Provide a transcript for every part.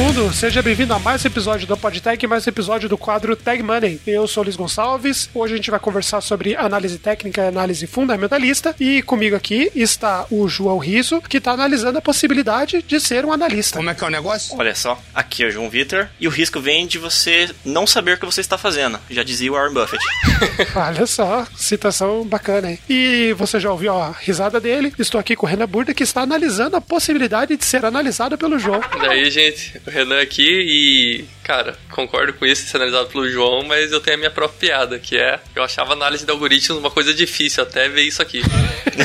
Bye. Mundo, seja bem-vindo a mais um episódio do PodTag, mais um episódio do quadro Tag Money. Eu sou o Luiz Gonçalves, hoje a gente vai conversar sobre análise técnica e análise fundamentalista, e comigo aqui está o João Riso, que está analisando a possibilidade de ser um analista. Como é que é o negócio? Olha só, aqui é o João Vitor, e o risco vem de você não saber o que você está fazendo, já dizia o Warren Buffett. Olha só, citação bacana aí. E você já ouviu a risada dele? Estou aqui com o Renan Burda, que está analisando a possibilidade de ser analisado pelo João. E aí, gente, o Renan aqui e, cara, concordo com isso, ser analisado pelo João, mas eu tenho a minha própria piada, que é, eu achava análise de algoritmos uma coisa difícil, até ver isso aqui.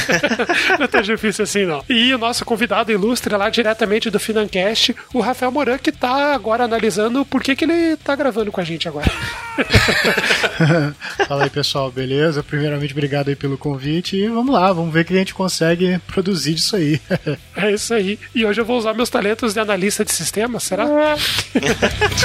não é tão difícil assim, não. E o nosso convidado ilustre lá diretamente do Financast, o Rafael Moran, que tá agora analisando por que, que ele tá gravando com a gente agora. Fala aí, pessoal, beleza? Primeiramente, obrigado aí pelo convite e vamos lá, vamos ver o que a gente consegue produzir disso aí. é isso aí. E hoje eu vou usar meus talentos de analista de sistema, será?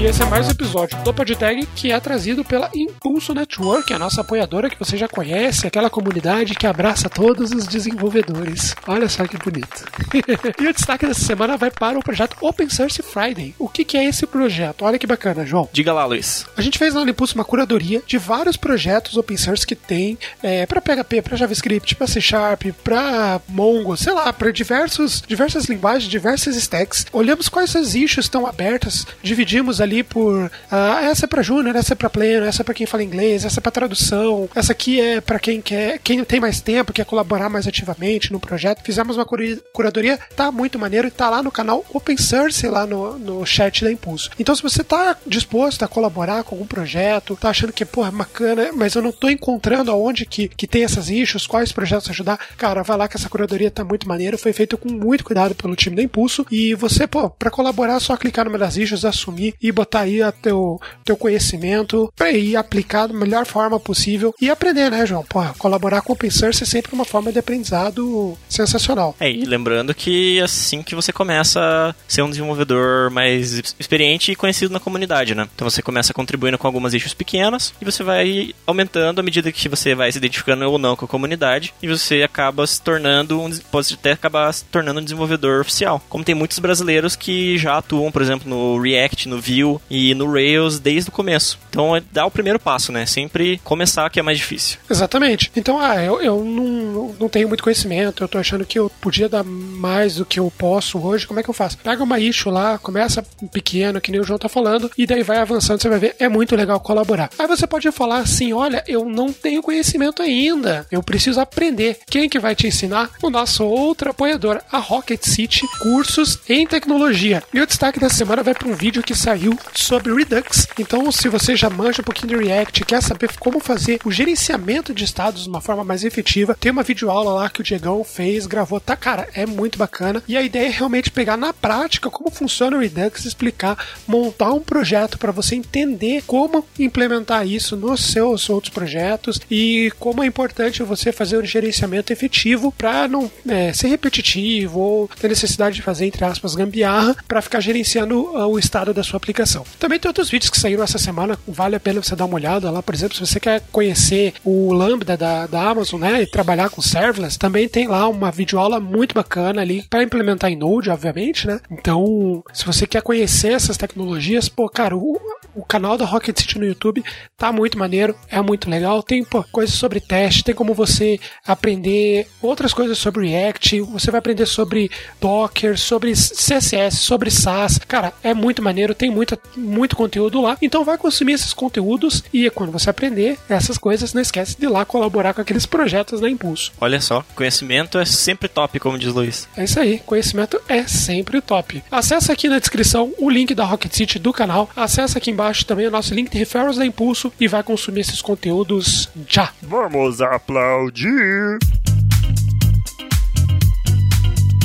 E esse é mais um episódio do PodTag que é trazido pela Impulso Network, a nossa apoiadora que você já conhece, aquela comunidade que abraça todos os desenvolvedores. Olha só que bonito. e o destaque dessa semana vai para o projeto Open Source Friday. O que, que é esse projeto? Olha que bacana, João. Diga lá, Luiz. A gente fez na Impulso uma curadoria de vários projetos open source que tem é, para PHP, para JavaScript, para C Sharp, para Mongo, sei lá, para diversos diversas linguagens, diversas stacks. Olhamos quais as issues estão abertas, dividimos ali ali por ah, essa é para júnior, essa é para pleno, essa é para quem fala inglês, essa é para tradução, essa aqui é para quem quer, quem tem mais tempo, quer colaborar mais ativamente no projeto. Fizemos uma curadoria, tá muito maneiro e tá lá no canal Open Source lá no, no chat da Impulso. Então se você tá disposto a colaborar com algum projeto, tá achando que porra, bacana, mas eu não tô encontrando aonde que, que tem essas issues, quais projetos ajudar, cara, vai lá que essa curadoria tá muito maneiro, foi feito com muito cuidado pelo time da Impulso e você, pô, para colaborar é só clicar numa das issues, assumir e botar aí a teu, teu conhecimento para ir aplicar da melhor forma possível e aprender, né, João? Porra, colaborar com o open source é sempre uma forma de aprendizado sensacional. É, e lembrando que assim que você começa a ser um desenvolvedor mais experiente e conhecido na comunidade, né? Então você começa contribuindo com algumas issues pequenas e você vai aumentando à medida que você vai se identificando ou não com a comunidade e você acaba se tornando um, pode até acabar se tornando um desenvolvedor oficial. Como tem muitos brasileiros que já atuam, por exemplo, no React, no Vue, e no Rails desde o começo. Então é dar o primeiro passo, né? Sempre começar que é mais difícil. Exatamente. Então, ah, eu, eu não, não tenho muito conhecimento, eu tô achando que eu podia dar mais do que eu posso hoje, como é que eu faço? Pega uma issue lá, começa pequeno, que nem o João tá falando, e daí vai avançando, você vai ver, é muito legal colaborar. Aí você pode falar assim, olha, eu não tenho conhecimento ainda, eu preciso aprender. Quem que vai te ensinar? O nosso outro apoiador, a Rocket City Cursos em Tecnologia. E o destaque dessa semana vai para um vídeo que saiu sobre Redux. Então, se você já manja um pouquinho de React, quer saber como fazer o gerenciamento de estados de uma forma mais efetiva, tem uma videoaula lá que o Diegão fez, gravou, tá, cara, é muito bacana. E a ideia é realmente pegar na prática como funciona o Redux, explicar, montar um projeto para você entender como implementar isso nos seus outros projetos e como é importante você fazer um gerenciamento efetivo para não é, ser repetitivo ou ter necessidade de fazer, entre aspas, gambiarra para ficar gerenciando uh, o estado da sua aplicação. Também tem outros vídeos que saíram essa semana, vale a pena você dar uma olhada lá, por exemplo, se você quer conhecer o Lambda da, da Amazon, né, e trabalhar com serverless, também tem lá uma videoaula muito bacana ali para implementar em Node, obviamente, né? Então, se você quer conhecer essas tecnologias, pô, cara, o, o canal da Rocket City no YouTube tá muito maneiro, é muito legal. Tem pô, coisas sobre teste, tem como você aprender outras coisas sobre React, você vai aprender sobre Docker, sobre CSS, sobre SAS. Cara, é muito maneiro, tem muita, muito conteúdo lá. Então vai consumir esses conteúdos e quando você aprender essas coisas, não esquece de ir lá colaborar com aqueles projetos da Impulso. Olha só, conhecimento é sempre top, como diz Luiz. É isso aí, conhecimento é sempre top. Acesse aqui na descrição o link da Rocket City do canal, acessa aqui embaixo também o nosso link de referrals da Impulso e vai consumir esses conteúdos já. Vamos aplaudir!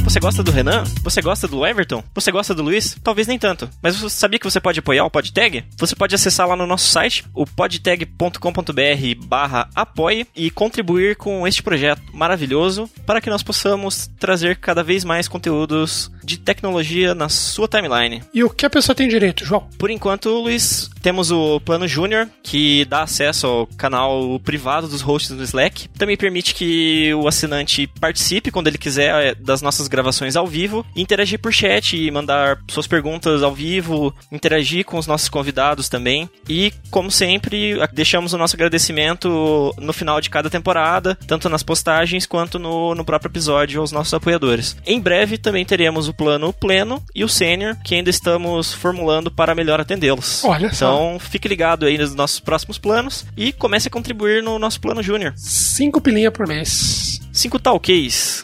Você gosta do Renan? Você gosta do Everton? Você gosta do Luiz? Talvez nem tanto. Mas você sabia que você pode apoiar o PodTag? Você pode acessar lá no nosso site, o podtag.com.br barra apoie e contribuir com este projeto maravilhoso para que nós possamos trazer cada vez mais conteúdos de tecnologia na sua timeline. E o que a pessoa tem direito, João? Por enquanto, Luiz, temos o plano Júnior, que dá acesso ao canal privado dos hosts do Slack. Também permite que o assinante participe quando ele quiser é, das nossas gravações ao vivo, interagir por chat e mandar suas perguntas ao vivo, interagir com os nossos convidados também. E, como sempre, deixamos o nosso agradecimento no final de cada temporada, tanto nas postagens quanto no, no próprio episódio aos nossos apoiadores. Em breve também teremos o plano pleno e o sênior, que ainda estamos formulando para melhor atendê-los. Olha só. Então, fique ligado aí nos nossos próximos planos e comece a contribuir no nosso plano júnior. Cinco pilinha por mês. Cinco.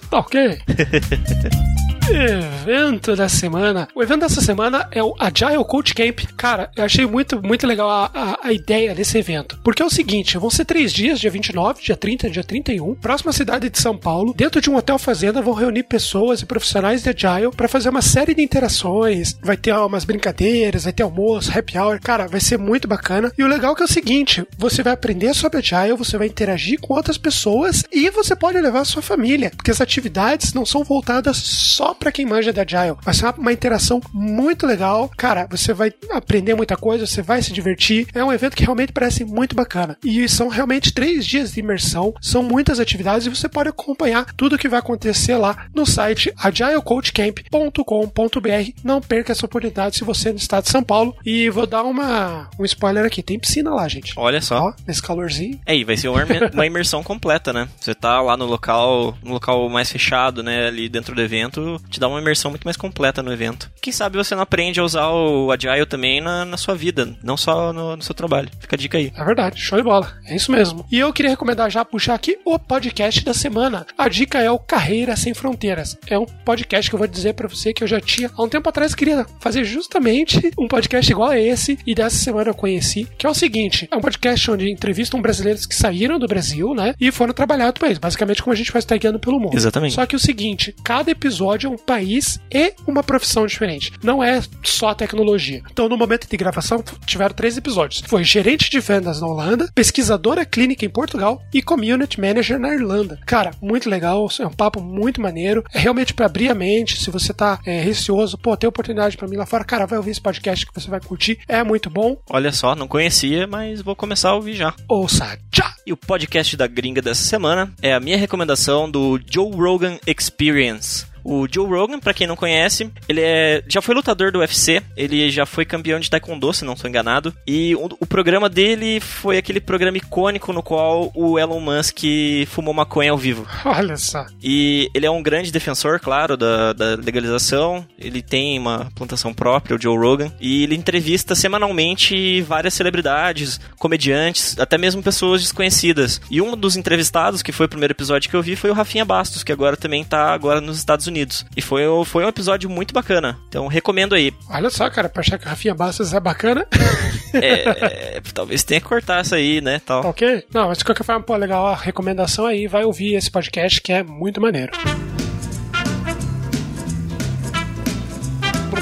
Tá ok? evento da semana. O evento dessa semana é o Agile Coach Camp. Cara, eu achei muito, muito legal a, a, a, ideia desse evento. Porque é o seguinte: vão ser três dias, dia 29, dia 30, dia 31, próxima cidade de São Paulo. Dentro de um hotel fazenda vão reunir pessoas e profissionais de Agile para fazer uma série de interações. Vai ter umas brincadeiras, vai ter almoço, happy hour. Cara, vai ser muito bacana. E o legal é que é o seguinte: você vai aprender sobre Agile, você vai interagir com outras pessoas e você pode levar a sua família. Porque as atividades não são voltadas só para quem manja de Agile. Vai ser uma, uma, interação muito legal. Cara, você vai aprender muita coisa, você vai se divertir. É um evento que realmente parece muito bacana. E são realmente três dias de imersão, são muitas atividades e você pode acompanhar tudo o que vai acontecer lá no site agilecoachcamp.com.br. Não perca essa oportunidade se você é no estado de São Paulo. E vou dar uma, um spoiler aqui: tem piscina lá, gente. Olha só. Ó, nesse calorzinho. É, e vai ser uma imersão completa, né? Você tá lá no local, no local mais fechado, né? Ali dentro do evento, te dá uma imersão muito mais completa no evento. Quem sabe você não aprende a usar o Agile também na, na sua vida, não só no, no, seu trabalho. Fica a dica aí. É verdade, show de bola. É isso mesmo. E eu queria recomendar já puxar aqui o podcast da semana. A dica é o Carreira Sem Fronteiras. É um podcast que eu vou dizer para você que eu já tinha há um tempo atrás queria fazer justamente um podcast igual a esse e dessa semana eu conheci, que é o seguinte, é um podcast onde entrevistam brasileiros que saíram do Brasil, né, e foram trabalhar no país, basicamente como a gente faz tagueando pelo mundo. Exatamente. Só que o seguinte, cada episódio um país e uma profissão diferente. Não é só tecnologia. Então, no momento de gravação, tiveram três episódios. Foi gerente de vendas na Holanda, pesquisadora clínica em Portugal e community manager na Irlanda. Cara, muito legal, é um papo muito maneiro. É realmente para abrir a mente. Se você tá é, receoso, pô, tem oportunidade para mim lá fora, cara, vai ouvir esse podcast que você vai curtir. É muito bom. Olha só, não conhecia, mas vou começar a ouvir já. Ouça já! E o podcast da gringa dessa semana é a minha recomendação do Joe Rogan Experience. O Joe Rogan, para quem não conhece, ele é, já foi lutador do UFC, ele já foi campeão de taekwondo, se não estou enganado. E o, o, programa dele foi aquele programa icônico no qual o Elon Musk fumou maconha ao vivo. Olha só. E ele é um grande defensor, claro, da, da legalização. Ele tem uma plantação própria, o Joe Rogan. E ele entrevista semanalmente várias celebridades, comediantes, até mesmo pessoas desconhecidas. E um dos entrevistados, que foi o primeiro episódio que eu vi, foi o Rafinha Bastos, que agora também tá agora nos Estados Unidos. E foi, foi um episódio muito bacana. Então recomendo aí. Olha só, cara, pra achar que o Rafinha Bastos é bacana. é, é, talvez tenha que cortar essa aí, né? Tal. Ok. Não, mas de qualquer forma, pô, legal a recomendação aí. Vai ouvir esse podcast que é muito maneiro.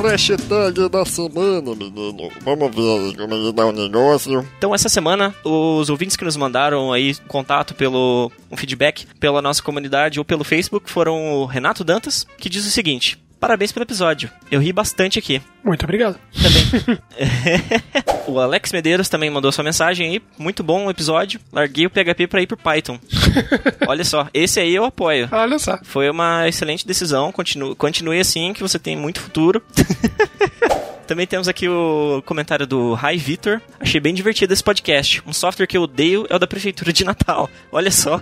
Hashtag da semana, menino. Vamos ver como ele dá o um negócio. Então, essa semana, os ouvintes que nos mandaram aí contato pelo um feedback pela nossa comunidade ou pelo Facebook foram o Renato Dantas, que diz o seguinte: Parabéns pelo episódio. Eu ri bastante aqui. Muito obrigado. Também. o Alex Medeiros também mandou sua mensagem aí. Muito bom o episódio. Larguei o PHP para ir pro Python. Olha só, esse aí eu apoio. Olha só. Foi uma excelente decisão. Continue, continue assim, que você tem muito futuro. Também temos aqui o comentário do Hi Vitor. Achei bem divertido esse podcast. Um software que eu odeio é o da Prefeitura de Natal. Olha só.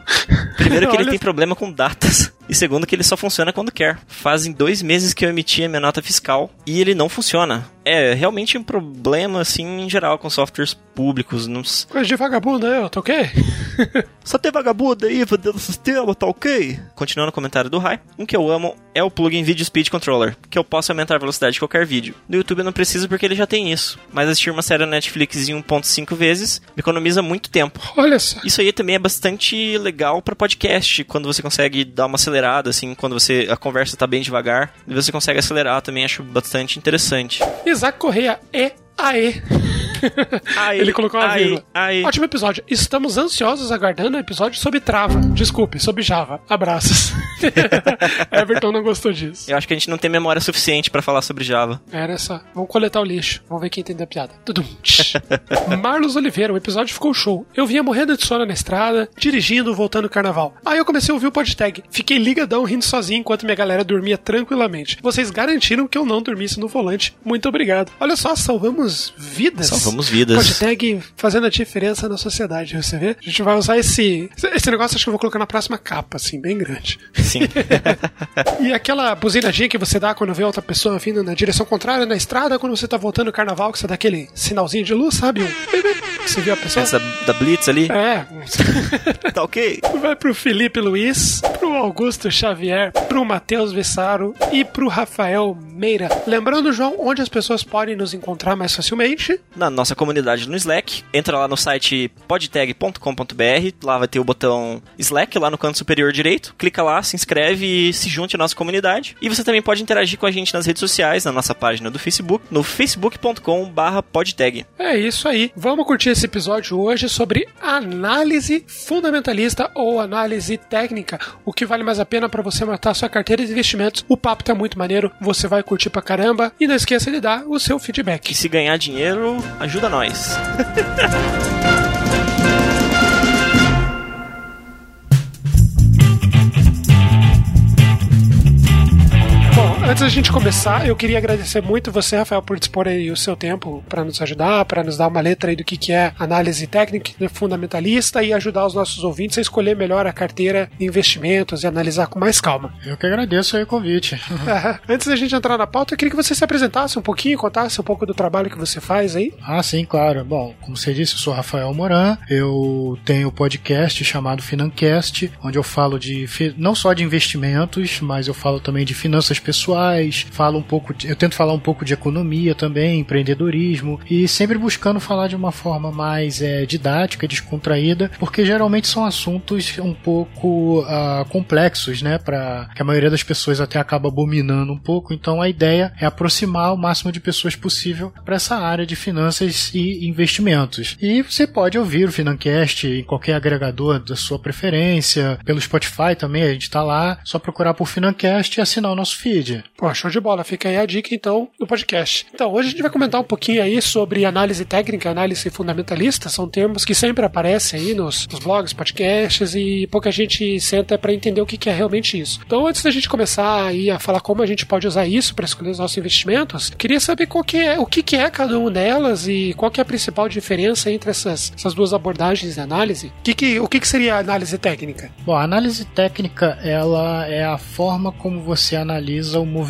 Primeiro que ele tem problema com datas. E segundo que ele só funciona quando quer. Fazem dois meses que eu emiti a minha nota fiscal e ele não funciona. É realmente um problema, assim, em geral, com softwares públicos. Nos... Coisa de vagabundo aí, tá ok? Só tem vagabundo aí dentro do sistema, tá ok? Continuando o comentário do Rai. Um que eu amo é o plugin Video Speed Controller, que eu posso aumentar a velocidade de qualquer vídeo. No YouTube eu não preciso porque ele já tem isso. Mas assistir uma série na Netflix em 1.5 vezes me economiza muito tempo. Olha só. Isso aí também é bastante legal para podcast, quando você consegue dar uma acelerada, assim, quando você a conversa tá bem devagar, você consegue acelerar também, acho bastante interessante. Isaac Correia é Aê! Ai, Ele colocou uma ai, vírgula. ai. Ótimo episódio. Estamos ansiosos aguardando o episódio sobre trava. Desculpe, sobre Java. Abraços. Everton não gostou disso. Eu acho que a gente não tem memória suficiente pra falar sobre Java. Era essa. Vamos coletar o lixo. Vamos ver quem entendeu a piada. Tudum. Marlos Oliveira, o episódio ficou show. Eu vinha morrendo de sono na estrada, dirigindo, voltando do carnaval. Aí eu comecei a ouvir o podtag. Fiquei ligadão rindo sozinho enquanto minha galera dormia tranquilamente. Vocês garantiram que eu não dormisse no volante. Muito obrigado. Olha só, salvamos vidas. Salvamos vidas. Podtag fazendo a diferença na sociedade, você vê? A gente vai usar esse. Esse negócio acho que eu vou colocar na próxima capa, assim, bem grande. Sim. E aquela buzinadinha que você dá quando vê outra pessoa vindo na direção contrária na estrada, quando você tá voltando no carnaval, que você dá aquele sinalzinho de luz, sabe? Que você viu a pessoa? Essa da Blitz ali. É. Tá ok? Vai pro Felipe Luiz, pro Augusto Xavier, pro Matheus Vessaro e pro Rafael Meira. Lembrando, João, onde as pessoas podem nos encontrar mais facilmente. Na nossa comunidade no Slack. Entra lá no site podtag.com.br. Lá vai ter o botão Slack lá no canto superior direito. Clica lá, se inscreve e se junte à nossa comunidade. E você também pode interagir com a gente nas redes sociais, na nossa página do Facebook, no facebook.com/podtag. É isso aí. Vamos curtir esse episódio hoje sobre análise fundamentalista ou análise técnica. O que vale mais a pena para você matar sua carteira de investimentos. O papo tá muito maneiro, você vai curtir pra caramba. E não esqueça de dar o seu feedback. E se ganhar dinheiro, ajuda nós. antes da gente começar, eu queria agradecer muito você, Rafael, por dispor aí o seu tempo para nos ajudar, para nos dar uma letra aí do que, que é análise técnica e fundamentalista e ajudar os nossos ouvintes a escolher melhor a carteira de investimentos e analisar com mais calma. Eu que agradeço aí o convite. Antes da gente entrar na pauta, eu queria que você se apresentasse um pouquinho, contasse um pouco do trabalho que você faz aí. Ah, sim, claro. Bom, como você disse, eu sou Rafael Moran. Eu tenho um podcast chamado Financast, onde eu falo de não só de investimentos, mas eu falo também de finanças pessoais, falo um pouco, de- eu tento falar um pouco de economia também, empreendedorismo e sempre buscando falar de uma forma mais é, didática, descontraída, porque geralmente são assuntos um pouco ah, complexos, né, para que a maioria das pessoas até acaba abominando um pouco. Então a ideia é aproximar o máximo de pessoas possível para essa área de finanças e investimentos. E você pode ouvir o Financast em qualquer agregador da sua preferência, pelo Spotify também, a gente tá lá, só procurar por Financast e assinar o nosso feed. Pô, show de bola. Fica aí a dica, então, do podcast. Então, hoje a gente vai comentar um pouquinho aí sobre análise técnica, análise fundamentalista. São termos que sempre aparecem aí nos, nos blogs, podcasts e pouca gente senta para entender o que, que é realmente isso. Então, antes da gente começar aí a falar como a gente pode usar isso para escolher os nossos investimentos, queria saber qual que é, o que, que é cada uma delas e qual que é a principal diferença entre essas, essas duas abordagens de análise. Que, que, o que, que seria a análise técnica? Bom, a análise técnica ela é a forma como você analisa o movimento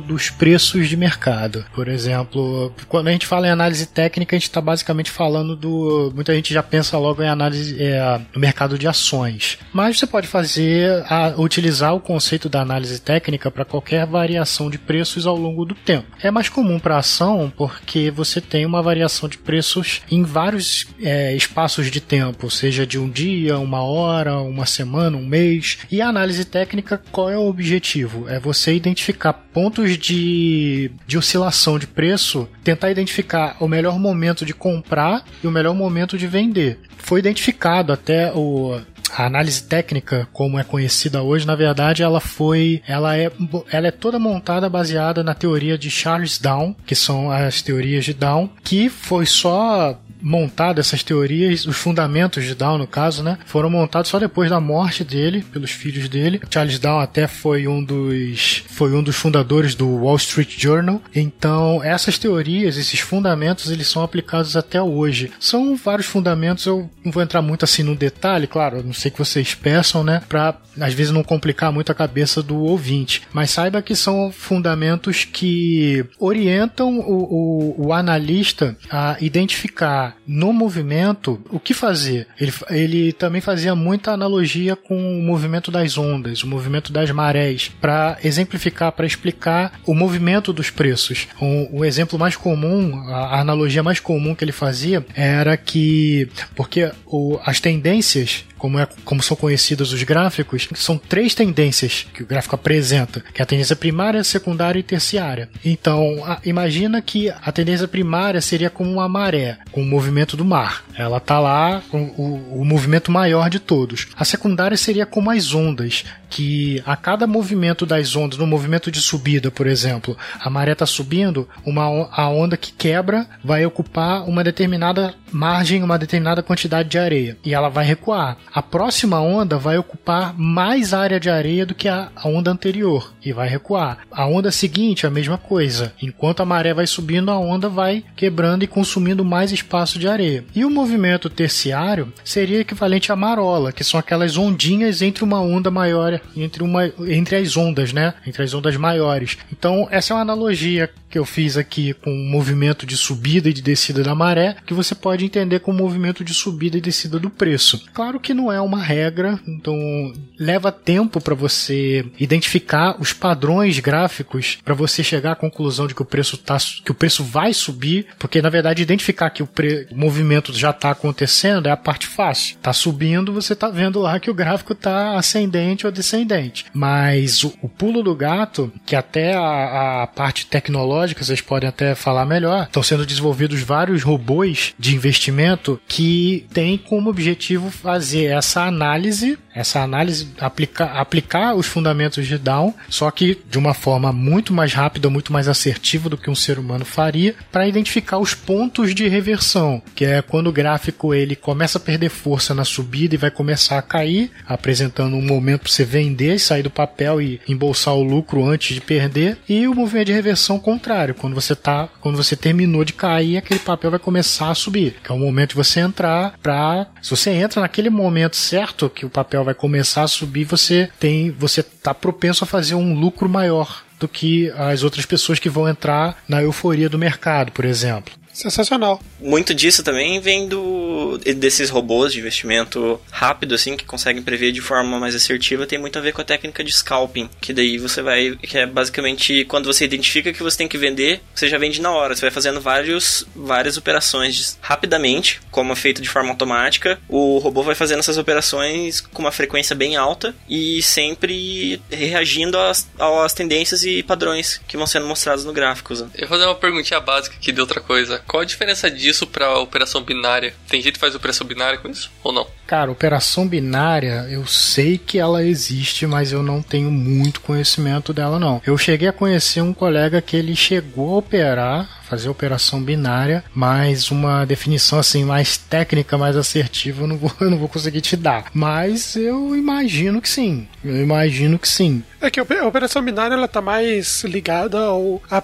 dos preços de mercado. Por exemplo, quando a gente fala em análise técnica, a gente está basicamente falando do. Muita gente já pensa logo em análise é, no mercado de ações. Mas você pode fazer a, utilizar o conceito da análise técnica para qualquer variação de preços ao longo do tempo. É mais comum para ação porque você tem uma variação de preços em vários é, espaços de tempo, seja de um dia, uma hora, uma semana, um mês. E a análise técnica, qual é o objetivo? É você identificar pontos de, de oscilação de preço, tentar identificar o melhor momento de comprar e o melhor momento de vender. Foi identificado até o, a análise técnica, como é conhecida hoje, na verdade, ela foi, ela é, ela é toda montada baseada na teoria de Charles Down, que são as teorias de Down, que foi só montado essas teorias, os fundamentos de Down no caso, né, foram montados só depois da morte dele, pelos filhos dele. Charles Down até foi um dos foi um dos fundadores do Wall Street Journal. Então, essas teorias, esses fundamentos, eles são aplicados até hoje. São vários fundamentos, eu não vou entrar muito assim no detalhe, claro, não sei que vocês peçam, né, para às vezes não complicar muito a cabeça do ouvinte, mas saiba que são fundamentos que orientam o, o, o analista a identificar no movimento o que fazer. Ele, ele também fazia muita analogia com o movimento das ondas, o movimento das marés, para exemplificar, para explicar o movimento dos preços. O, o exemplo mais comum, a, a analogia mais comum que ele fazia era que, porque o, as tendências como, é, como são conhecidos os gráficos, são três tendências que o gráfico apresenta, que é a tendência primária, secundária e terciária. Então, a, imagina que a tendência primária seria como uma maré, com o movimento do mar. Ela está lá com o, o movimento maior de todos. A secundária seria como as ondas, que a cada movimento das ondas, no movimento de subida, por exemplo, a maré está subindo, uma, a onda que quebra vai ocupar uma determinada margem, uma determinada quantidade de areia e ela vai recuar. A próxima onda vai ocupar mais área de areia do que a, a onda anterior e vai recuar. A onda seguinte, a mesma coisa. Enquanto a maré vai subindo, a onda vai quebrando e consumindo mais espaço de areia. E o movimento terciário seria equivalente à marola, que são aquelas ondinhas entre uma onda maior entre uma entre as ondas, né? Entre as ondas maiores. Então, essa é uma analogia que eu fiz aqui com o movimento de subida e de descida da maré, que você pode entender com o movimento de subida e descida do preço. Claro que não é uma regra, então leva tempo para você identificar os padrões gráficos para você chegar à conclusão de que o preço tá, que o preço vai subir, porque na verdade identificar que o, pre, o movimento já está acontecendo é a parte fácil. Tá subindo, você tá vendo lá que o gráfico tá ascendente ou descendente. Mas o, o pulo do gato, que até a, a parte tecnológica vocês podem até falar melhor, estão sendo desenvolvidos vários robôs de investimento que têm como objetivo fazer essa análise essa análise, aplicar, aplicar os fundamentos de Down, só que de uma forma muito mais rápida, muito mais assertiva do que um ser humano faria, para identificar os pontos de reversão, que é quando o gráfico ele começa a perder força na subida e vai começar a cair, apresentando um momento para você vender, sair do papel e embolsar o lucro antes de perder, e o movimento de reversão contrário, quando você tá, quando você terminou de cair, aquele papel vai começar a subir, que é o momento de você entrar para, se você entra naquele momento certo que o papel vai começar a subir, você tem, você tá propenso a fazer um lucro maior do que as outras pessoas que vão entrar na euforia do mercado, por exemplo. Sensacional. Muito disso também vem do, desses robôs de investimento rápido, assim, que conseguem prever de forma mais assertiva, tem muito a ver com a técnica de scalping, que daí você vai, que é basicamente quando você identifica que você tem que vender, você já vende na hora, você vai fazendo vários, várias operações rapidamente, como é feito de forma automática, o robô vai fazendo essas operações com uma frequência bem alta e sempre reagindo às, às tendências e padrões que vão sendo mostrados no gráfico. Eu vou fazer uma perguntinha básica aqui de outra coisa. Qual a diferença disso para operação binária? Tem gente que faz operação binária com isso ou não? Cara, operação binária, eu sei que ela existe, mas eu não tenho muito conhecimento dela não. Eu cheguei a conhecer um colega que ele chegou a operar fazer operação binária, mas uma definição assim mais técnica, mais assertiva, eu não vou, eu não vou conseguir te dar. Mas eu imagino que sim. Eu imagino que sim. É que a operação binária ela tá mais ligada ao a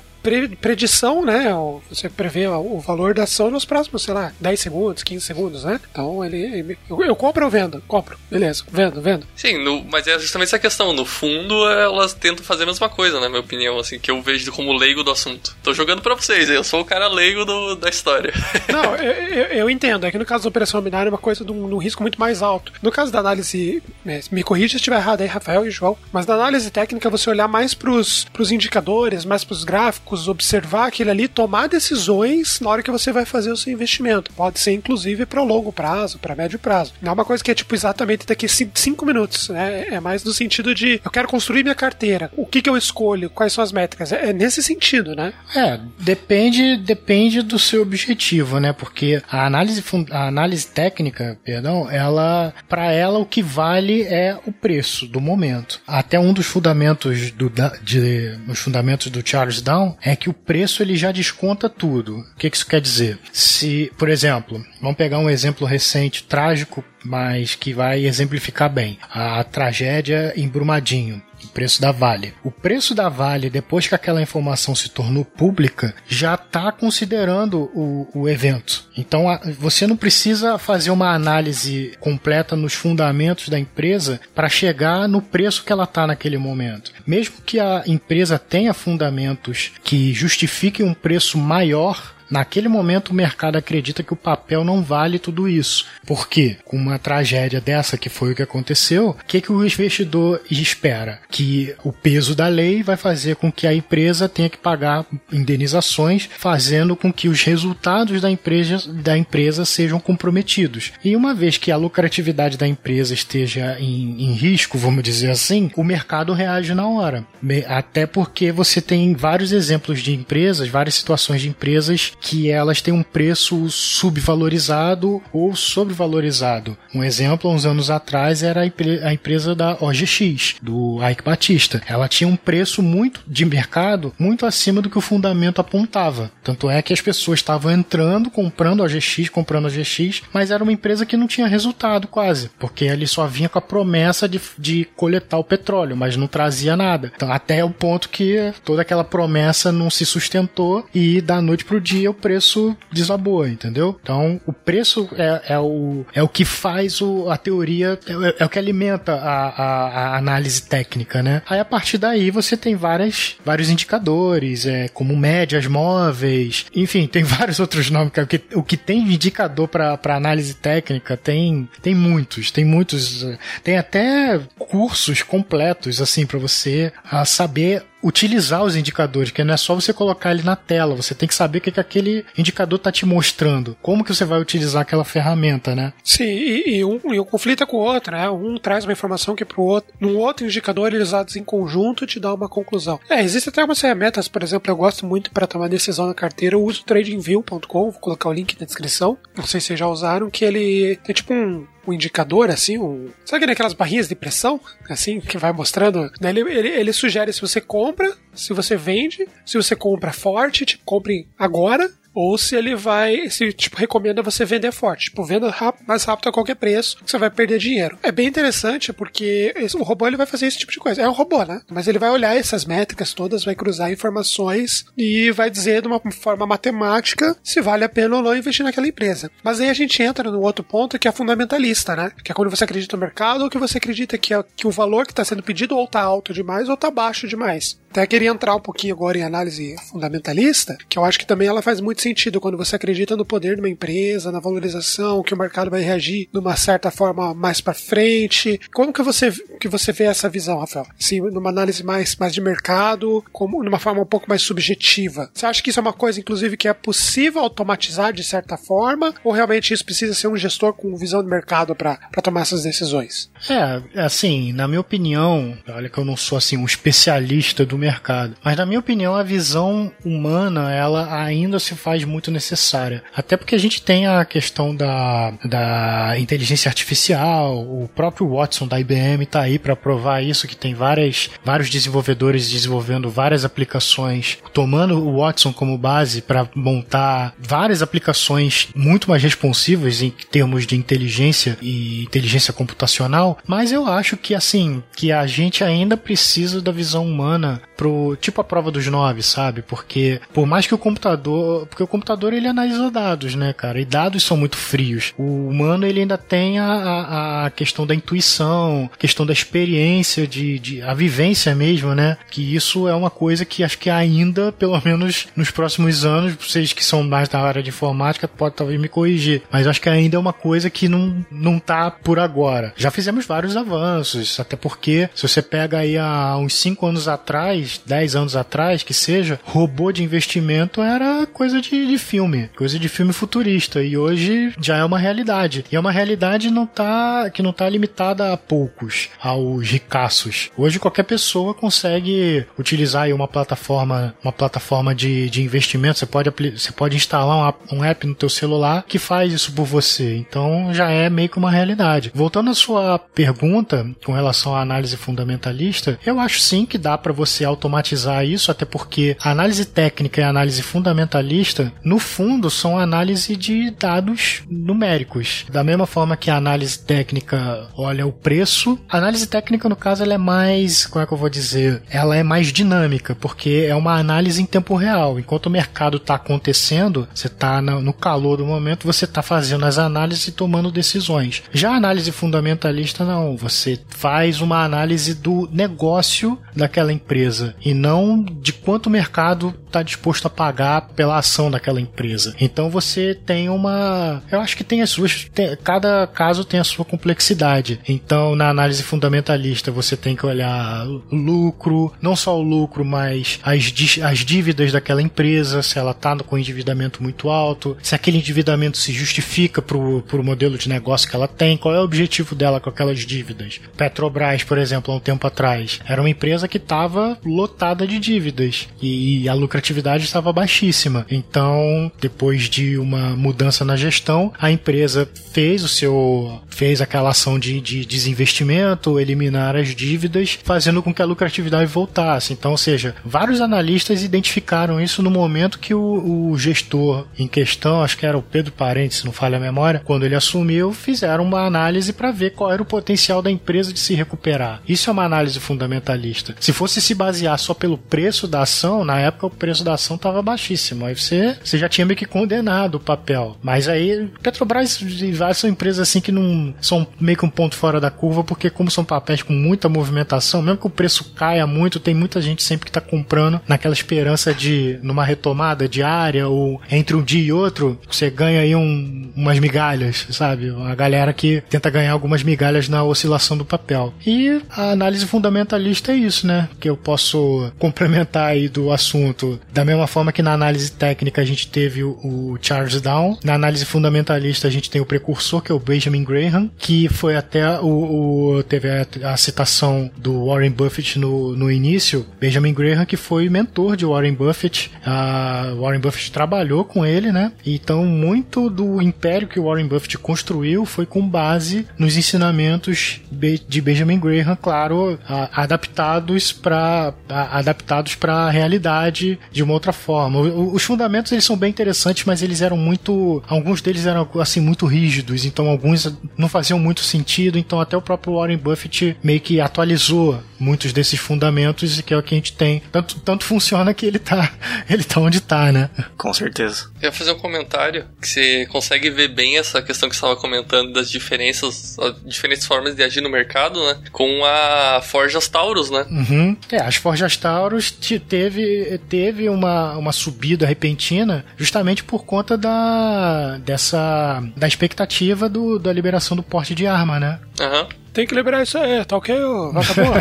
predição, né? Você prevê o valor da ação nos próximos, sei lá, 10 segundos, 15 segundos, né? Então ele. Eu, eu compro ou vendo? Compro. Beleza, vendo, vendo. Sim, no, mas é justamente essa questão. No fundo, elas tentam fazer a mesma coisa, na minha opinião, assim, que eu vejo como leigo do assunto. Tô jogando pra vocês, eu sou o cara leigo do, da história. Não, eu, eu, eu, entendo. É que no caso da operação binária é uma coisa de um, risco muito mais alto. No caso da análise, é, me corrija se estiver errado aí, Rafael e João, mas na análise técnica você olhar mais pros, pros indicadores, mais pros gráficos observar aquilo ali, tomar decisões na hora que você vai fazer o seu investimento. Pode ser, inclusive, para longo prazo, para médio prazo. Não é uma coisa que é tipo exatamente daqui cinco minutos, né? É mais no sentido de eu quero construir minha carteira. O que, que eu escolho? Quais são as métricas? É, é nesse sentido, né? É, depende, depende do seu objetivo, né? Porque a análise, a análise técnica, perdão, ela, para ela o que vale é o preço do momento. Até um dos fundamentos do, de, os fundamentos do Charles Down é que o preço ele já desconta tudo. O que, que isso quer dizer? Se, por exemplo, vamos pegar um exemplo recente, trágico, mas que vai exemplificar bem. A tragédia em Brumadinho o preço da Vale. O preço da Vale, depois que aquela informação se tornou pública, já está considerando o, o evento. Então a, você não precisa fazer uma análise completa nos fundamentos da empresa para chegar no preço que ela está naquele momento. Mesmo que a empresa tenha fundamentos que justifiquem um preço maior naquele momento o mercado acredita que o papel não vale tudo isso. Por quê? Com uma tragédia dessa que foi o que aconteceu, o que, que o investidor espera? Que o peso da lei vai fazer com que a empresa tenha que pagar indenizações, fazendo com que os resultados da empresa, da empresa sejam comprometidos. E uma vez que a lucratividade da empresa esteja em, em risco, vamos dizer assim, o mercado reage na hora. Até porque você tem vários exemplos de empresas, várias situações de empresas que elas têm um preço subvalorizado ou sobrevalorizado. Um exemplo, uns anos atrás, era a, empresa da OGX, do Ike Batista. Ela tinha um preço muito de mercado muito acima do que o fundamento apontava. Tanto é que as pessoas estavam entrando, comprando OGX, comprando OGX, mas era uma empresa que não tinha resultado quase, porque ele só vinha com a promessa de, de coletar o petróleo, mas não trazia nada. Então, até o ponto que toda aquela promessa não se sustentou e da noite pro dia o preço desabou, entendeu? Então, o preço é, é, o, é o que faz o, a teoria, é, é o que alimenta a, a, a, análise técnica, né? Aí, a partir daí, você tem várias, vários indicadores, é, como médias móveis, enfim, tem vários outros nomes. O que, o que tem indicador para análise técnica tem, tem muitos, tem muitos, tem até cursos completos, assim, para você a saber utilizar os indicadores, que não é só você colocar ele na tela, você tem que saber o que, que aquele indicador está te mostrando, como que você vai utilizar aquela ferramenta, né? Sim, e, e um, e um conflita com o outro, né? Um traz uma informação que pro outro, num outro indicador, eles usados em conjunto te dá uma conclusão. É, existem até algumas ferramentas, por exemplo, eu gosto muito para tomar decisão na carteira, eu uso tradingview.com, vou colocar o link na descrição, não sei se vocês já usaram, que ele tem tipo um um indicador, assim, um. Sabe aquelas barrinhas de pressão? Assim, que vai mostrando. Né? Ele, ele, ele, sugere se você compra, se você vende, se você compra forte, tipo, compre agora, ou se ele vai, se tipo, recomenda você vender forte. Tipo, venda rápido, mais rápido a qualquer preço, você vai perder dinheiro. É bem interessante porque esse, o robô ele vai fazer esse tipo de coisa. É um robô, né? Mas ele vai olhar essas métricas todas, vai cruzar informações e vai dizer de uma forma matemática se vale a pena ou não investir naquela empresa. Mas aí a gente entra no outro ponto que é fundamentalista, né? Que é quando você acredita no mercado ou que você acredita que, é, que o valor que está sendo pedido ou está alto demais ou está baixo demais. Até queria entrar um pouquinho agora em análise fundamentalista, que eu acho que também ela faz muito sentido quando você acredita no poder de uma empresa, na valorização, que o mercado vai reagir de uma certa forma mais para frente. Como que você que você vê essa visão, Rafael? Sim, numa análise mais, mais de mercado, como numa forma um pouco mais subjetiva. Você acha que isso é uma coisa, inclusive, que é possível automatizar de certa forma, ou realmente isso precisa ser um gestor com visão de mercado para tomar essas decisões? É, assim, na minha opinião, olha que eu não sou assim um especialista do mercado. Mas na minha opinião, a visão humana, ela ainda se faz muito necessária. Até porque a gente tem a questão da, da inteligência artificial, o próprio Watson da IBM está aí para provar isso, que tem várias, vários desenvolvedores desenvolvendo várias aplicações, tomando o Watson como base para montar várias aplicações muito mais responsivas em termos de inteligência e inteligência computacional, mas eu acho que assim, que a gente ainda precisa da visão humana pro tipo a prova dos nove, sabe? Porque por mais que o computador, porque o computador ele analisa dados, né, cara? E dados são muito frios. O humano ele ainda tem a, a, questão da intuição, questão da experiência, de, de a vivência mesmo, né? Que isso é uma coisa que acho que ainda, pelo menos nos próximos anos, vocês que são mais da área de informática pode talvez me corrigir, mas acho que ainda é uma coisa que não não tá por agora. Já fizemos vários avanços, até porque se você pega aí há uns cinco anos atrás 10 anos atrás, que seja, robô de investimento era coisa de, de filme, coisa de filme futurista. E hoje já é uma realidade. E é uma realidade não tá, que não está limitada a poucos, aos ricaços. Hoje qualquer pessoa consegue utilizar uma plataforma, uma plataforma de, de investimento. Você pode, você pode instalar um, um app no teu celular que faz isso por você. Então já é meio que uma realidade. Voltando à sua pergunta com relação à análise fundamentalista, eu acho sim que dá para você automatizar isso, até porque a análise técnica e a análise fundamentalista, no fundo, são análise de dados numéricos. Da mesma forma que a análise técnica olha o preço, a análise técnica, no caso, ela é mais, como é que eu vou dizer? Ela é mais dinâmica, porque é uma análise em tempo real. Enquanto o mercado está acontecendo, você está no calor do momento, você está fazendo as análises e tomando decisões. Já a análise fundamentalista, não. Você faz uma análise do negócio daquela empresa empresa e não de quanto o mercado está disposto a pagar pela ação daquela empresa. Então você tem uma. Eu acho que tem as suas. Tem, cada caso tem a sua complexidade. Então, na análise fundamentalista, você tem que olhar lucro, não só o lucro, mas as, as dívidas daquela empresa, se ela está com endividamento muito alto, se aquele endividamento se justifica para o modelo de negócio que ela tem, qual é o objetivo dela com aquelas dívidas. Petrobras, por exemplo, há um tempo atrás, era uma empresa que estava lotada de dívidas e a lucratividade estava baixíssima. Então, depois de uma mudança na gestão, a empresa fez o seu fez aquela ação de, de desinvestimento, eliminar as dívidas, fazendo com que a lucratividade voltasse. Então, ou seja, vários analistas identificaram isso no momento que o, o gestor em questão, acho que era o Pedro Parente, se não falha a memória, quando ele assumiu, fizeram uma análise para ver qual era o potencial da empresa de se recuperar. Isso é uma análise fundamentalista. Se fosse se basear só pelo preço da ação, na época o preço da ação estava baixíssimo. Aí você, você já tinha meio que condenado o papel. Mas aí, Petrobras e várias são empresas assim que não são meio que um ponto fora da curva, porque como são papéis com muita movimentação, mesmo que o preço caia muito, tem muita gente sempre que está comprando naquela esperança de, numa retomada diária ou entre um dia e outro, você ganha aí um, umas migalhas, sabe? A galera que tenta ganhar algumas migalhas na oscilação do papel. E a análise fundamentalista é isso, né? Que eu posso complementar aí do assunto. Da mesma forma que na análise técnica a gente teve o, o Charles Down, na análise fundamentalista a gente tem o precursor, que é o Benjamin Graham, que foi até o, o teve a, a, citação do Warren Buffett no, no início, Benjamin Graham que foi mentor de Warren Buffett, a Warren Buffett trabalhou com ele, né? Então muito do império que Warren Buffett construiu foi com base nos ensinamentos de Benjamin Graham, claro, adaptados para adaptados para a realidade de uma outra forma. Os fundamentos eles são bem interessantes, mas eles eram muito, alguns deles eram assim muito rígidos, então alguns não faziam muito sentido, então até o próprio Warren Buffett meio que atualizou muitos desses fundamentos que é o que a gente tem. Tanto, tanto funciona que ele tá, ele tá onde tá, né? Com certeza. Eu ia fazer um comentário que você consegue ver bem essa questão que você estava comentando das diferenças, diferentes formas de agir no mercado, né? Com a Forjas Taurus, né? Uhum. É, as Forjas Taurus teve, teve uma, uma subida repentina justamente por conta da, dessa, da expectativa do, da liberação do porte de arma, né? Aham. Uhum. Tem que liberar isso aí, tá ok, vagabundo?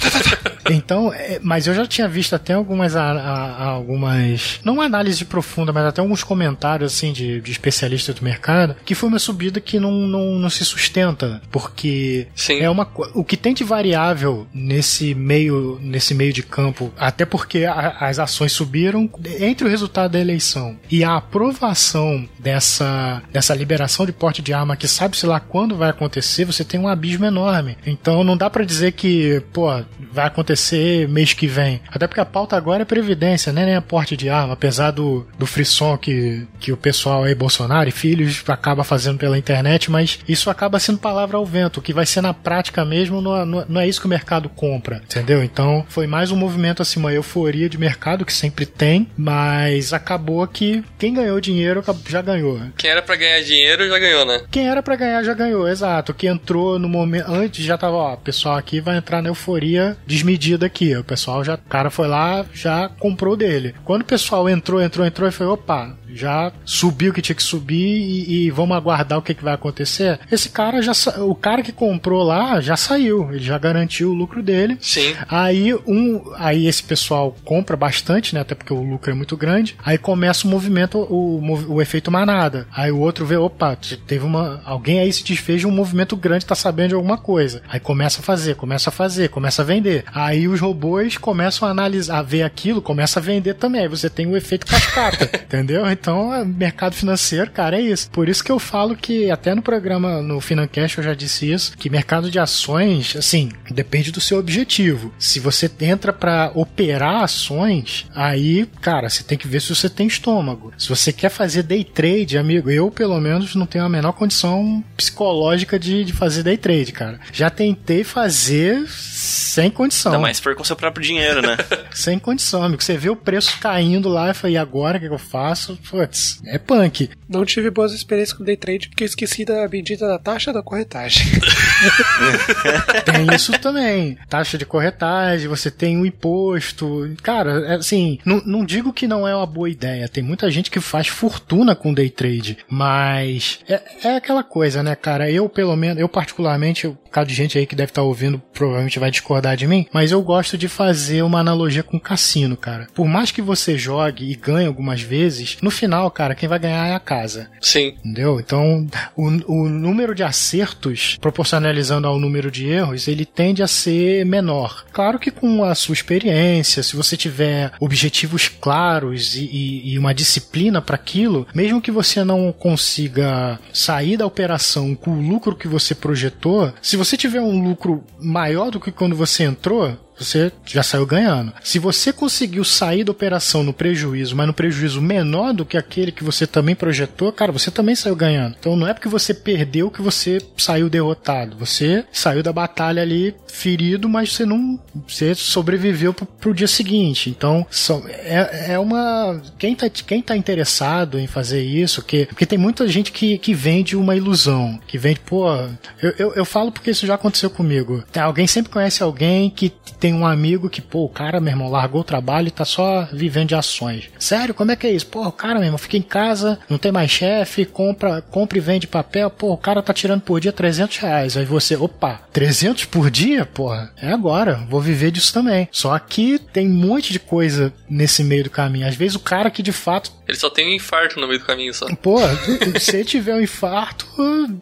então, é, mas eu já tinha visto até algumas, a, a, algumas, não uma análise profunda, mas até alguns comentários assim de, de especialistas do mercado, que foi uma subida que não, não, não se sustenta, porque Sim. é uma o que tem de variável nesse meio nesse meio de campo, até porque a, as ações subiram entre o resultado da eleição e a aprovação dessa dessa liberação de porte de arma que sabe-se lá quando vai acontecer, você tem um abismo enorme. Então não dá para dizer que, pô, vai acontecer mês que vem. Até porque a pauta agora é previdência, né? Nem a porte de arma, apesar do, do frisson que, que o pessoal aí, Bolsonaro e filhos, acaba fazendo pela internet, mas isso acaba sendo palavra ao vento. O que vai ser na prática mesmo não, não, não é isso que o mercado compra, entendeu? Então foi mais um movimento assim, uma euforia de mercado que sempre tem, mas acabou que quem ganhou dinheiro já ganhou. Quem era para ganhar dinheiro já ganhou, né? Quem era para ganhar já ganhou, exato. Quem entrou no momento antes já tava, ó, pessoal aqui vai entrar na euforia desmedida aqui. O pessoal já, o cara foi lá, já comprou dele. Quando o pessoal entrou, entrou, entrou e foi, opa, já subiu o que tinha que subir e, e vamos aguardar o que, que vai acontecer. Esse cara já, o cara que comprou lá já saiu, ele já garantiu o lucro dele. Sim. Aí um, aí esse pessoal compra bastante, né? Até porque o lucro é muito grande. Aí começa o movimento, o, o efeito manada. Aí o outro vê, opa, teve uma, alguém aí se desfez de um movimento grande, tá sabendo de alguma coisa. Aí começa a fazer, começa a fazer, começa a vender. Aí os robôs começam a analisar, a ver aquilo, começa a vender também. Aí você tem o efeito cascata, entendeu? Então, é, mercado financeiro, cara, é isso. Por isso que eu falo que até no programa, no Financast eu já disse isso, que mercado de ações, assim, depende do seu objetivo. Se você entra para operar ações, aí, cara, você tem que ver se você tem estômago. Se você quer fazer day trade, amigo, eu pelo menos não tenho a menor condição psicológica de, de fazer day trade, cara. Já tentei fazer sem condição. Ainda mais se for com seu próprio dinheiro, né? Sem condição, amigo. Você vê o preço caindo lá e fala, e agora o que, que eu faço? Putz, é punk. Não tive boas experiências com day trade porque eu esqueci da bendita da taxa da corretagem. Tem isso também. Taxa de corretagem, você tem o um imposto. Cara, é assim, não, não digo que não é uma boa ideia. Tem muita gente que faz fortuna com day trade. Mas é, é aquela coisa, né, cara? Eu, pelo menos, eu particularmente, o caso de gente aí que deve estar tá ouvindo provavelmente vai discordar de mim, mas eu gosto de fazer uma analogia com cassino, cara. Por mais que você jogue e ganhe algumas vezes, no final, cara, quem vai ganhar é a casa. Sim. Entendeu? Então, o, o número de acertos, proporcionalizando ao número de erros, ele tende a ser menor. Claro que com a sua experiência, se você tiver objetivos claros e, e, e uma disciplina para aquilo, mesmo que você não consiga sair da operação com o lucro que você projetou, se você tiver um lucro maior do que quando você entrou, você já saiu ganhando. Se você conseguiu sair da operação no prejuízo, mas no prejuízo menor do que aquele que você também projetou, cara, você também saiu ganhando. Então não é porque você perdeu que você saiu derrotado. Você saiu da batalha ali ferido, mas você não. Você sobreviveu pro, pro dia seguinte. Então é, é uma. Quem tá, quem tá interessado em fazer isso, que, porque tem muita gente que, que vende uma ilusão. Que vende, pô. Eu, eu, eu falo porque isso já aconteceu comigo. Alguém sempre conhece alguém que um amigo que, pô, o cara, meu irmão, largou o trabalho e tá só vivendo de ações. Sério, como é que é isso? Pô, o cara, meu irmão, fica em casa, não tem mais chefe, compra, compra e vende papel, pô, o cara tá tirando por dia 300 reais. Aí você, opa, 300 por dia? Porra, é agora, vou viver disso também. Só que tem um monte de coisa nesse meio do caminho. Às vezes o cara que de fato. Ele só tem um infarto no meio do caminho só. Pô, se tiver um infarto,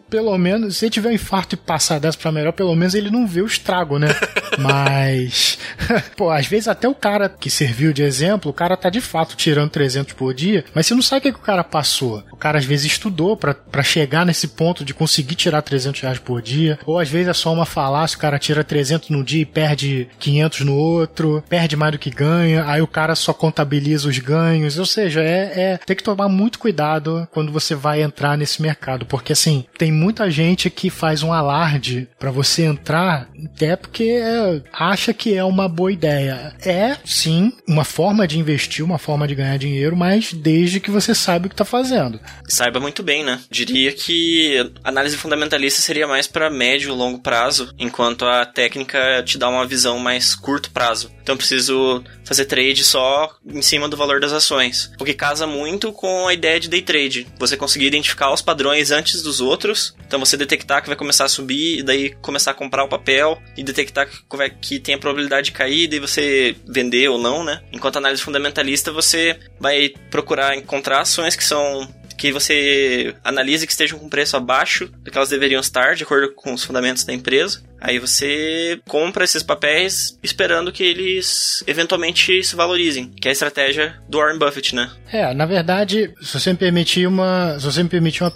pelo menos, se tiver um infarto e passar dessa pra melhor, pelo menos ele não vê o estrago, né? Mas mas, pô, às vezes até o cara que serviu de exemplo, o cara tá de fato tirando 300 por dia, mas você não sabe o que, que o cara passou. O cara às vezes estudou para chegar nesse ponto de conseguir tirar 300 reais por dia, ou às vezes é só uma falácia, o cara tira 300 no dia e perde 500 no outro, perde mais do que ganha, aí o cara só contabiliza os ganhos, ou seja, é, é tem que tomar muito cuidado quando você vai entrar nesse mercado, porque assim, tem muita gente que faz um alarde para você entrar, até porque é, acha que é uma boa ideia. É, sim, uma forma de investir, uma forma de ganhar dinheiro, mas desde que você saiba o que está fazendo. Saiba muito bem, né? Diria que análise fundamentalista seria mais para médio e longo prazo, enquanto a técnica te dá uma visão mais curto prazo. Então preciso fazer trade só em cima do valor das ações, o que casa muito com a ideia de day trade. Você conseguir identificar os padrões antes dos outros, então você detectar que vai começar a subir e daí começar a comprar o papel e detectar que, que tem a probabilidade de cair e você vender ou não, né? Enquanto análise fundamentalista, você vai procurar encontrar ações que são que você analise que estejam com preço abaixo do que elas deveriam estar, de acordo com os fundamentos da empresa. Aí você compra esses papéis esperando que eles eventualmente se valorizem, que é a estratégia do Warren Buffett, né? É, na verdade, se você me permitir uma, se você me permitir uma,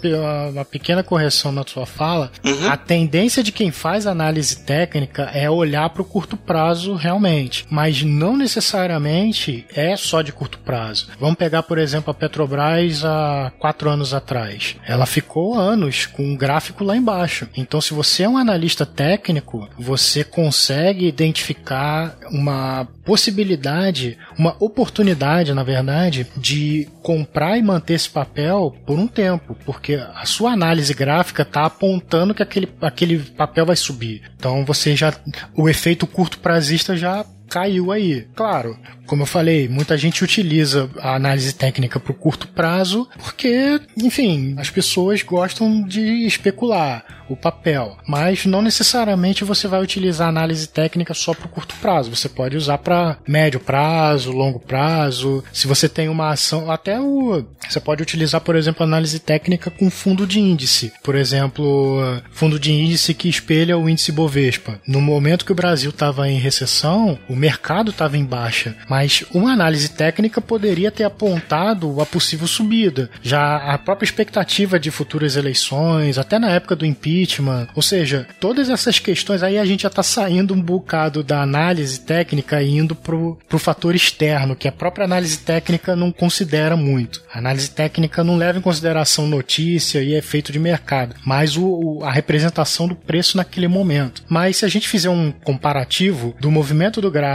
uma pequena correção na sua fala, uhum. a tendência de quem faz análise técnica é olhar para o curto prazo realmente, mas não necessariamente é só de curto prazo. Vamos pegar, por exemplo, a Petrobras há quatro anos atrás. Ela ficou anos com um gráfico lá embaixo. Então, se você é um analista técnico técnico, você consegue identificar uma possibilidade, uma oportunidade, na verdade, de comprar e manter esse papel por um tempo, porque a sua análise gráfica está apontando que aquele, aquele papel vai subir. Então você já o efeito curto prazista já caiu aí. Claro, como eu falei, muita gente utiliza a análise técnica para o curto prazo porque, enfim, as pessoas gostam de especular o papel, mas não necessariamente você vai utilizar a análise técnica só para o curto prazo. Você pode usar para médio prazo, longo prazo. Se você tem uma ação, até o você pode utilizar, por exemplo, análise técnica com fundo de índice. Por exemplo, fundo de índice que espelha o índice Bovespa. No momento que o Brasil estava em recessão, o mercado estava em baixa, mas uma análise técnica poderia ter apontado a possível subida. Já a própria expectativa de futuras eleições, até na época do impeachment. Ou seja, todas essas questões aí a gente já tá saindo um bocado da análise técnica e indo pro, pro fator externo, que a própria análise técnica não considera muito. A análise técnica não leva em consideração notícia e efeito de mercado, mas o, o, a representação do preço naquele momento. Mas se a gente fizer um comparativo do movimento do gráfico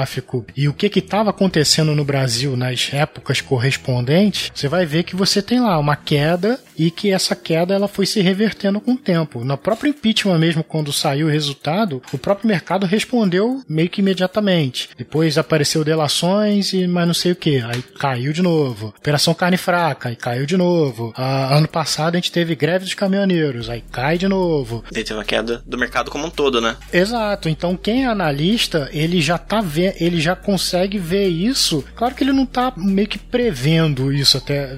e o que estava acontecendo no Brasil nas épocas correspondentes, você vai ver que você tem lá uma queda e que essa queda ela foi se revertendo com o tempo. No próprio impeachment mesmo, quando saiu o resultado, o próprio mercado respondeu meio que imediatamente. Depois apareceu delações e mais não sei o que, aí caiu de novo. Operação carne fraca, aí caiu de novo. Ah, ano passado a gente teve greve dos caminhoneiros, aí cai de novo. E teve uma queda do mercado como um todo, né? Exato. Então quem é analista, ele já tá vendo, ele já consegue ver isso. Claro que ele não tá meio que prevendo isso até.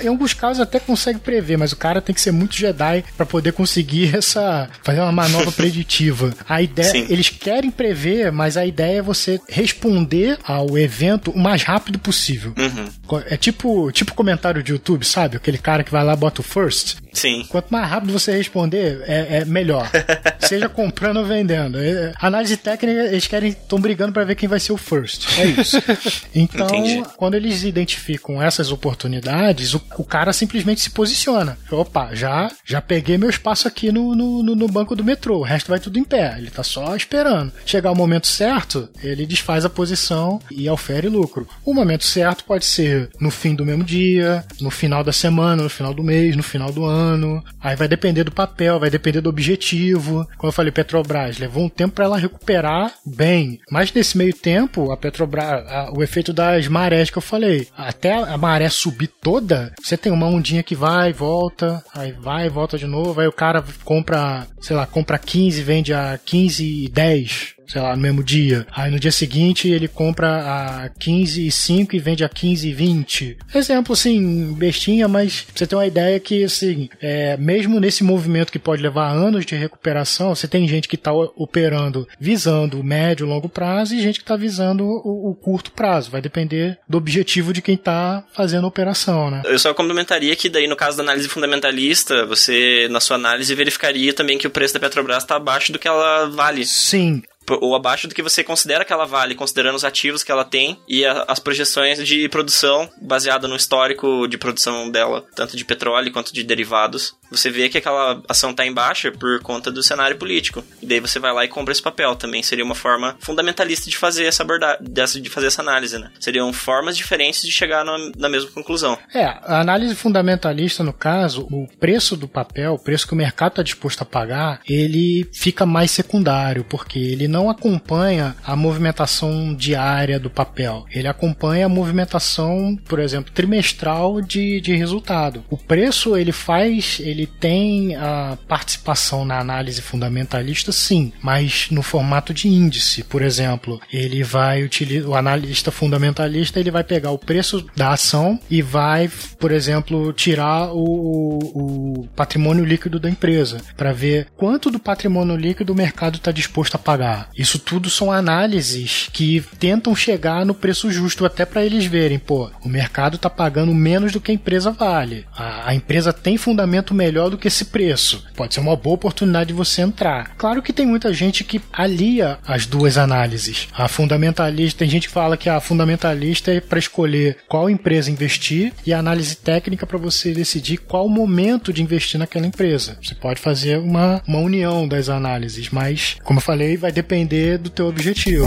Em alguns casos até consegue prever, mas o cara tem que ser muito Jedi para poder conseguir essa fazer uma manobra preditiva. A ideia, Sim. eles querem prever, mas a ideia é você responder ao evento o mais rápido possível. Uhum. É tipo, tipo comentário de YouTube, sabe? Aquele cara que vai lá e bota o first. Sim. Quanto mais rápido você responder, é, é melhor. Seja comprando ou vendendo. É, análise técnica, eles querem, estão brigando para ver quem vai ser o first. É isso. Então, Entendi. quando eles identificam essas oportunidades, o, o, cara simplesmente se posiciona. Opa, já, já peguei meu espaço aqui no, no, no, banco do metrô. O resto vai tudo em pé. Ele tá só esperando. Chegar o momento certo, ele desfaz a posição e ofere lucro. O momento certo pode ser no fim do mesmo dia, no final da semana, no final do mês, no final do ano ano. Aí vai depender do papel, vai depender do objetivo. Como eu falei, Petrobras levou um tempo para ela recuperar bem. Mas nesse meio tempo, a Petrobras, a, o efeito das marés que eu falei, até a maré subir toda, você tem uma ondinha que vai, volta, aí vai, volta de novo, aí o cara compra, sei lá, compra 15, vende a 15 e 10 sei lá, no mesmo dia. Aí no dia seguinte ele compra a 15 e 5 e vende a 15 e 20. Exemplo assim, bestinha, mas você tem uma ideia que, assim, é, mesmo nesse movimento que pode levar anos de recuperação, você tem gente que está operando visando o médio e longo prazo e gente que está visando o, o, curto prazo. Vai depender do objetivo de quem está fazendo a operação, né? Eu só complementaria que daí no caso da análise fundamentalista, você na sua análise verificaria também que o preço da Petrobras está abaixo do que ela vale. Sim, ou abaixo do que você considera que ela vale, considerando os ativos que ela tem e a, as projeções de produção baseada no histórico de produção dela, tanto de petróleo quanto de derivados. Você vê que aquela ação está em baixa por conta do cenário político. E daí você vai lá e compra esse papel. Também seria uma forma fundamentalista de fazer essa abordagem, de fazer essa análise, né? Seriam formas diferentes de chegar na, na mesma conclusão. É, a análise fundamentalista, no caso, o preço do papel, o preço que o mercado está disposto a pagar, ele fica mais secundário, porque ele não acompanha a movimentação diária do papel. Ele acompanha a movimentação, por exemplo, trimestral de, de resultado. O preço ele faz, ele tem a participação na análise fundamentalista, sim, mas no formato de índice. Por exemplo, ele vai utilizar o analista fundamentalista, ele vai pegar o preço da ação e vai, por exemplo, tirar o, o patrimônio líquido da empresa para ver quanto do patrimônio líquido o mercado está disposto a pagar. Isso tudo são análises que tentam chegar no preço justo até para eles verem, pô, o mercado está pagando menos do que a empresa vale. A, a, empresa tem fundamento melhor do que esse preço. Pode ser uma boa oportunidade de você entrar. Claro que tem muita gente que alia as duas análises. A fundamentalista, tem gente que fala que a fundamentalista é para escolher qual empresa investir e a análise técnica para você decidir qual momento de investir naquela empresa. Você pode fazer uma, uma união das análises, mas, como eu falei, vai depender depender do teu objetivo.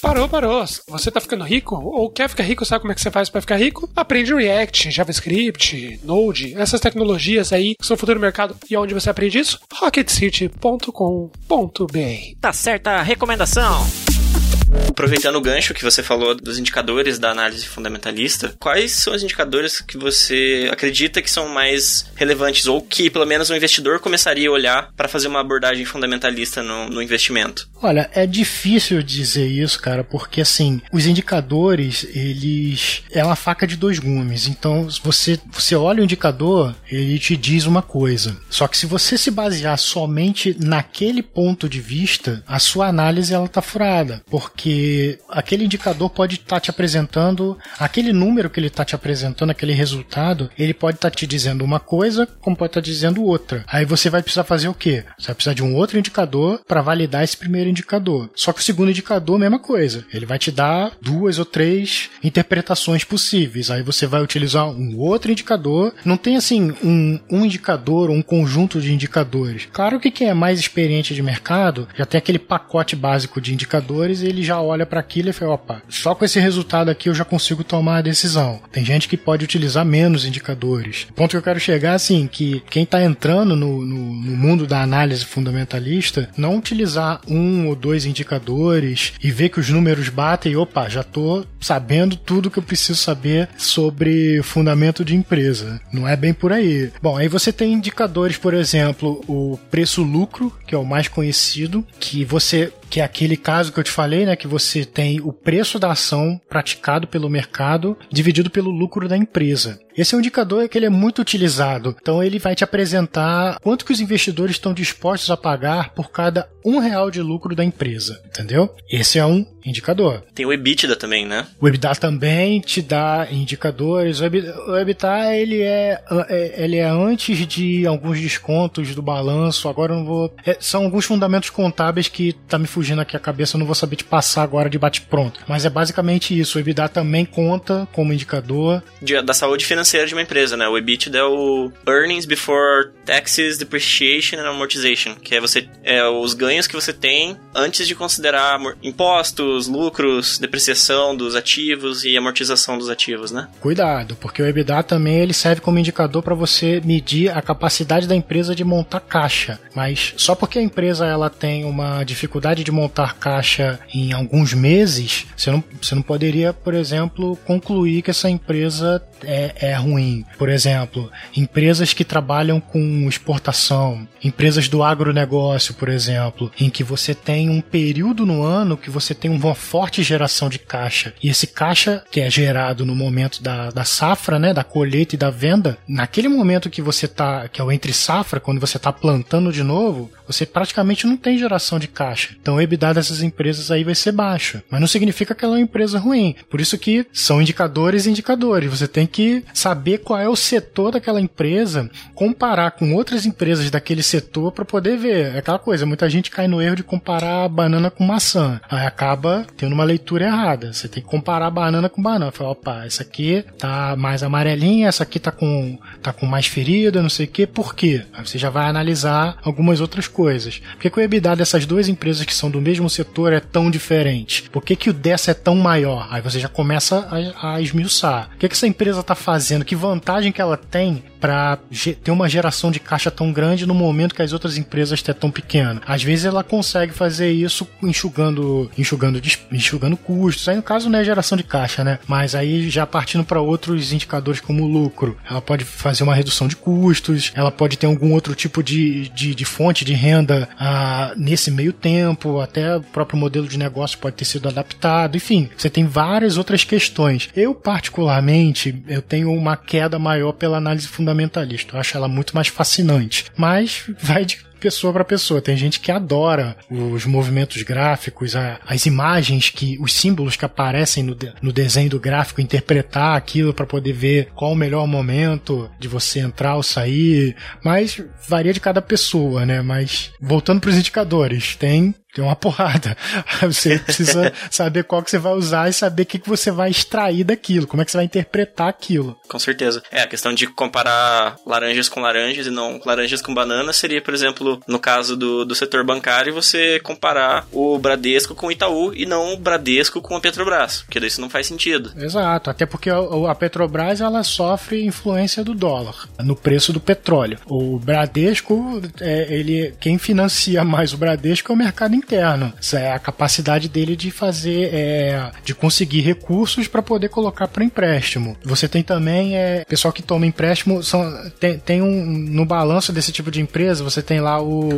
Parou, parou. Você tá ficando rico? Ou quer ficar rico? Sabe como é que você faz para ficar rico? Aprende React, JavaScript, Node, essas tecnologias aí que são o futuro do mercado. E onde você aprende isso? rocketcity.com.br. Tá certa a recomendação. Aproveitando o gancho que você falou dos indicadores da análise fundamentalista, quais são os indicadores que você acredita que são mais relevantes ou que pelo menos o investidor começaria a olhar para fazer uma abordagem fundamentalista no, no, investimento? Olha, é difícil dizer isso, cara, porque assim, os indicadores, eles é uma faca de dois gumes. Então, você você olha o indicador, ele te diz uma coisa. Só que se você se basear somente naquele ponto de vista, a sua análise ela tá furada, porque porque aquele indicador pode estar tá te apresentando, aquele número que ele está te apresentando, aquele resultado, ele pode estar tá te dizendo uma coisa, como pode estar tá dizendo outra. Aí você vai precisar fazer o quê? Você vai precisar de um outro indicador para validar esse primeiro indicador. Só que o segundo indicador, mesma coisa. Ele vai te dar duas ou três interpretações possíveis. Aí você vai utilizar um outro indicador. Não tem assim um, um indicador um conjunto de indicadores. Claro que quem é mais experiente de mercado já tem aquele pacote básico de indicadores e ele já olha para aquilo e fala: opa, só com esse resultado aqui eu já consigo tomar a decisão. Tem gente que pode utilizar menos indicadores. O ponto que eu quero chegar assim que quem está entrando no, no, no mundo da análise fundamentalista não utilizar um ou dois indicadores e ver que os números batem e opa, já tô sabendo tudo que eu preciso saber sobre fundamento de empresa. Não é bem por aí. Bom, aí você tem indicadores, por exemplo, o preço-lucro, que é o mais conhecido, que você que é aquele caso que eu te falei, né, que você tem o preço da ação praticado pelo mercado dividido pelo lucro da empresa. Esse é um indicador que ele é muito utilizado. Então ele vai te apresentar quanto que os investidores estão dispostos a pagar por cada um real de lucro da empresa, entendeu? Esse é um indicador. Tem o EBITDA também, né? O EBITDA também te dá indicadores. O EBITDA, ele é, é, ele é antes de alguns descontos do balanço. Agora eu não vou. É, são alguns fundamentos contábeis que tá me fugindo aqui a cabeça, eu não vou saber te passar agora de bate-pronto. Mas é basicamente isso. O EBITDA também conta como indicador. Da saúde financeira de uma empresa, né? O EBITDA é o Earnings Before Taxes, Depreciation and Amortization, que é você é os ganhos que você tem antes de considerar impostos, lucros, depreciação dos ativos e amortização dos ativos, né? Cuidado, porque o EBITDA também ele serve como indicador para você medir a capacidade da empresa de montar caixa. Mas só porque a empresa ela tem uma dificuldade de montar caixa em alguns meses, você não, você não poderia, por exemplo, concluir que essa empresa é, é ruim. Por exemplo, empresas que trabalham com exportação, empresas do agronegócio, por exemplo, em que você tem um período no ano que você tem uma forte geração de caixa. E esse caixa que é gerado no momento da, da safra, né, da colheita e da venda, naquele momento que você tá, que é o entre safra, quando você está plantando de novo, você praticamente não tem geração de caixa. Então o EBITDA dessas empresas aí vai ser baixo. Mas não significa que ela é uma empresa ruim. Por isso que são indicadores e indicadores. Você tem que saber qual é o setor daquela empresa, comparar com outras empresas daquele setor para poder ver. É aquela coisa, muita gente cai no erro de comparar banana com maçã. Aí acaba tendo uma leitura errada. Você tem que comparar banana com banana. Fala, opa, essa aqui tá mais amarelinha, essa aqui tá com, tá com mais ferida, não sei o que. Por quê? Aí você já vai analisar algumas outras coisas. Por que, que o EBITDA dessas duas empresas que são do mesmo setor é tão diferente? Por que, que o dessa é tão maior? Aí você já começa a, a esmiuçar. O que, que essa empresa está fazendo? Que vantagem que ela tem para ter uma geração de caixa tão grande no momento que as outras empresas estão tão pequenas? Às vezes ela consegue fazer isso enxugando, enxugando, enxugando custos. Aí no caso não é geração de caixa, né? Mas aí já partindo para outros indicadores como lucro. Ela pode fazer uma redução de custos, ela pode ter algum outro tipo de, de, de fonte de renda ah, nesse meio tempo, até o próprio modelo de negócio pode ter sido adaptado, enfim, você tem várias outras questões. Eu, particularmente, eu tenho uma queda maior pela análise fundamentalista, eu acho ela muito mais fascinante, mas vai de pessoa para pessoa. Tem gente que adora os movimentos gráficos, a, as imagens que, os símbolos que aparecem no, de, no desenho do gráfico, interpretar aquilo para poder ver qual o melhor momento de você entrar ou sair. Mas varia de cada pessoa, né? Mas voltando para os indicadores, tem tem uma porrada. Você precisa saber qual que você vai usar e saber o que, que você vai extrair daquilo, como é que você vai interpretar aquilo. Com certeza. É, a questão de comparar laranjas com laranjas e não laranjas com bananas seria, por exemplo, no caso do, do setor bancário, você comparar o Bradesco com o Itaú e não o Bradesco com a Petrobras, porque isso não faz sentido. Exato, até porque a Petrobras ela sofre influência do dólar no preço do petróleo. O Bradesco, é, ele, quem financia mais o Bradesco é o mercado interno. Isso é a capacidade dele de fazer, é, de conseguir recursos para poder colocar para empréstimo. Você tem também é, pessoal que toma empréstimo, são, tem, tem um no balanço desse tipo de empresa, você tem lá o,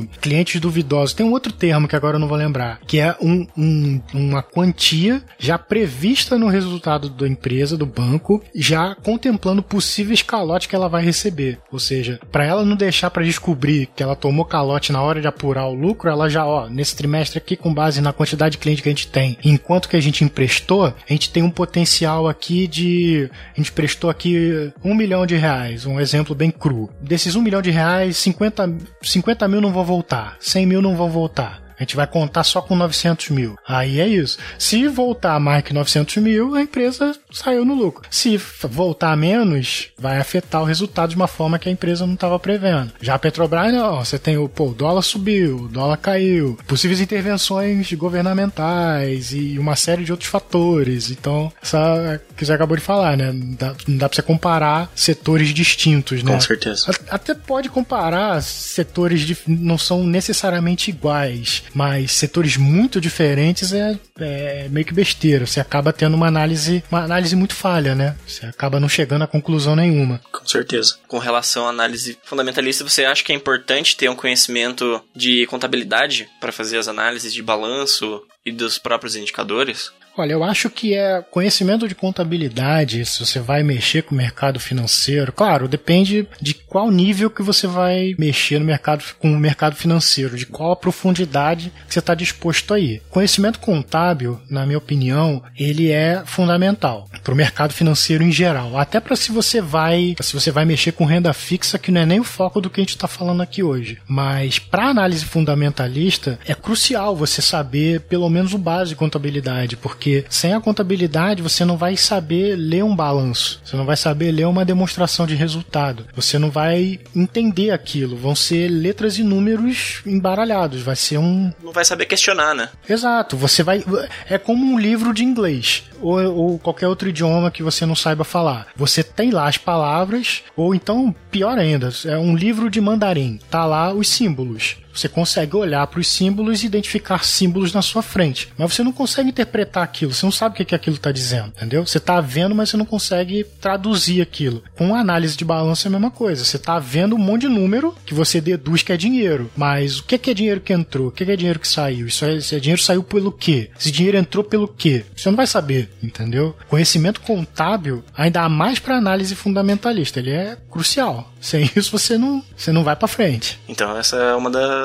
o clientes duvidosos. Tem um outro termo que agora eu não vou lembrar, que é um, um, uma quantia já prevista no resultado da empresa, do banco, já contemplando possíveis calotes que ela vai receber. Ou seja, para ela não deixar para descobrir que ela tomou calote na hora de apurar o lucro, ela já ó, nesse trimestre aqui, com base na quantidade de cliente que a gente tem, enquanto que a gente emprestou, a gente tem um potencial aqui de. A gente prestou aqui um milhão de reais, um exemplo bem cru. Desses um milhão de reais, 50, 50 mil não vão voltar, 100 mil não vão voltar. A gente vai contar só com 900 mil. Aí é isso. Se voltar mais que 900 mil, a empresa saiu no lucro. Se voltar menos, vai afetar o resultado de uma forma que a empresa não estava prevendo. Já a Petrobras, não. Você tem o, pô, o dólar subiu, o dólar caiu, possíveis intervenções governamentais e uma série de outros fatores. Então, essa que você acabou de falar, né? Não dá, não dá pra você comparar setores distintos, né? Com certeza. Até pode comparar setores de, não são necessariamente iguais, mas setores muito diferentes é, é meio que besteira. Você acaba tendo uma análise, uma análise muito falha, né? Você acaba não chegando a conclusão nenhuma. Com certeza. Com relação à análise fundamentalista, você acha que é importante ter um conhecimento de contabilidade para fazer as análises de balanço e dos próprios indicadores? Olha, eu acho que é conhecimento de contabilidade, se você vai mexer com o mercado financeiro. Claro, depende de qual nível que você vai mexer no mercado com o mercado financeiro, de qual a profundidade que você está disposto a ir. Conhecimento contábil, na minha opinião, ele é fundamental para o mercado financeiro em geral. Até para se você vai, se você vai mexer com renda fixa, que não é nem o foco do que a gente está falando aqui hoje. Mas para análise fundamentalista é crucial você saber pelo menos o básico de contabilidade, porque porque sem a contabilidade você não vai saber ler um balanço, você não vai saber ler uma demonstração de resultado, você não vai entender aquilo, vão ser letras e números embaralhados, vai ser um. Não vai saber questionar, né? Exato, você vai. É como um livro de inglês ou, ou qualquer outro idioma que você não saiba falar. Você tem lá as palavras, ou então, pior ainda, é um livro de mandarim, tá lá os símbolos. Você consegue olhar para os símbolos e identificar símbolos na sua frente. Mas você não consegue interpretar aquilo. Você não sabe o que, que aquilo está dizendo, entendeu? Você está vendo, mas você não consegue traduzir aquilo. Com análise de balanço é a mesma coisa. Você está vendo um monte de número que você deduz que é dinheiro. Mas o que, que é dinheiro que entrou? O que, que é dinheiro que saiu? Isso é, esse dinheiro saiu pelo quê? Esse dinheiro entrou pelo quê? Você não vai saber, entendeu? Conhecimento contábil, ainda mais para análise fundamentalista, ele é crucial. Sem isso você não, você não vai para frente. Então essa é uma das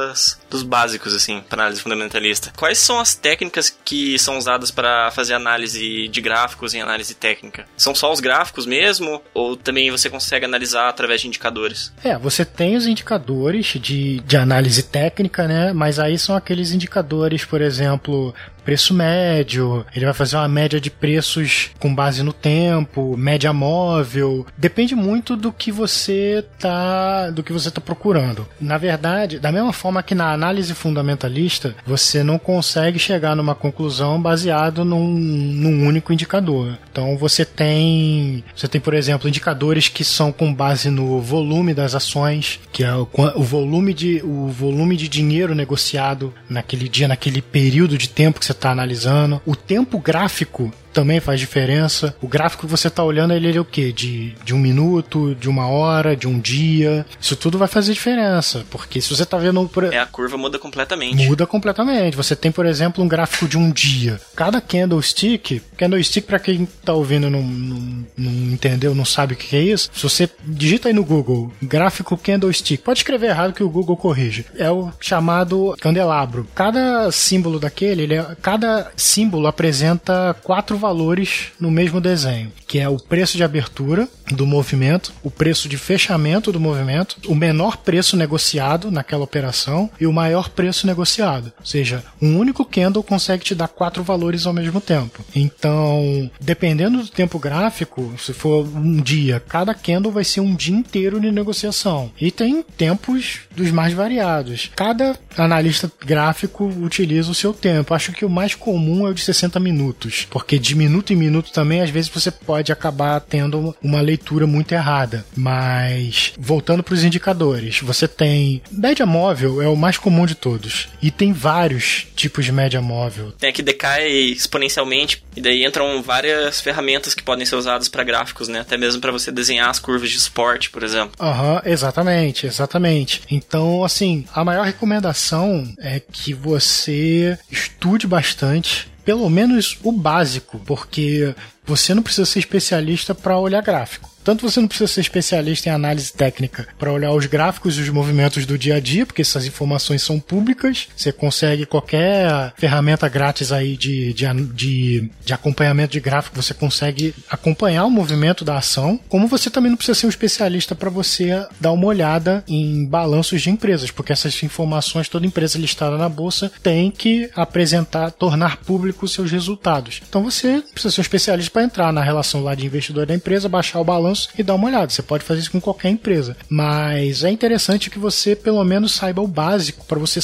dos básicos assim para análise fundamentalista. Quais são as técnicas que são usadas para fazer análise de gráficos em análise técnica? São só os gráficos mesmo ou também você consegue analisar através de indicadores? É, você tem os indicadores de, de análise técnica, né? Mas aí são aqueles indicadores, por exemplo, preço médio, ele vai fazer uma média de preços com base no tempo, média móvel. Depende muito do que você tá, do que você tá procurando. Na verdade, da mesma forma que na análise fundamentalista, você não consegue chegar numa conclusão baseado num, num único indicador. Então você tem, você tem, por exemplo, indicadores que são com base no volume das ações, que é o, o volume de o volume de dinheiro negociado naquele dia, naquele período de tempo que você está analisando. O tempo gráfico também faz diferença. O gráfico que você está olhando, ele, ele é o quê? De, de um minuto, de uma hora, de um dia. Isso tudo vai fazer diferença, porque se você está vendo... Por... É, a curva muda completamente. Muda completamente. Você tem, por exemplo, um gráfico de um dia. Cada candlestick, candlestick para quem está ouvindo não, não, não, entendeu, não sabe o que é isso, se você digita aí no Google, gráfico candlestick, pode escrever errado que o Google corrige. É o chamado candelabro. Cada símbolo daquele, ele é, cada símbolo apresenta quatro valores no mesmo desenho, que é o preço de abertura do movimento, o preço de fechamento do movimento, o menor preço negociado naquela operação e o maior preço negociado. Ou seja, um único candle consegue te dar quatro valores ao mesmo tempo. Então, dependendo do tempo gráfico, se for um dia, cada candle vai ser um dia inteiro de negociação. E tem tempos dos mais variados. Cada analista gráfico utiliza o seu tempo. Acho que o mais comum é o de 60 minutos, porque de minuto em minuto também, às vezes você pode acabar tendo uma leitura muito errada. Mas, voltando para os indicadores, você tem. Média móvel é o mais comum de todos. E tem vários tipos de média móvel. Tem que decai exponencialmente, e daí entram várias ferramentas que podem ser usadas para gráficos, né? Até mesmo para você desenhar as curvas de suporte, por exemplo. Aham, uhum, exatamente, exatamente. Então, assim, a maior recomendação é que você estude bastante pelo menos o básico, porque você não precisa ser especialista para olhar gráfico. Tanto você não precisa ser especialista em análise técnica para olhar os gráficos e os movimentos do dia a dia, porque essas informações são públicas. Você consegue qualquer ferramenta grátis aí de, de, de, de acompanhamento de gráfico, você consegue acompanhar o movimento da ação. Como você também não precisa ser um especialista para você dar uma olhada em balanços de empresas, porque essas informações, toda empresa listada na bolsa tem que apresentar, tornar público seus resultados. Então você precisa ser um especialista para entrar na relação lá de investidor da empresa, baixar o balanço e dar uma olhada. Você pode fazer isso com qualquer empresa. Mas é interessante que você pelo menos saiba o básico para você,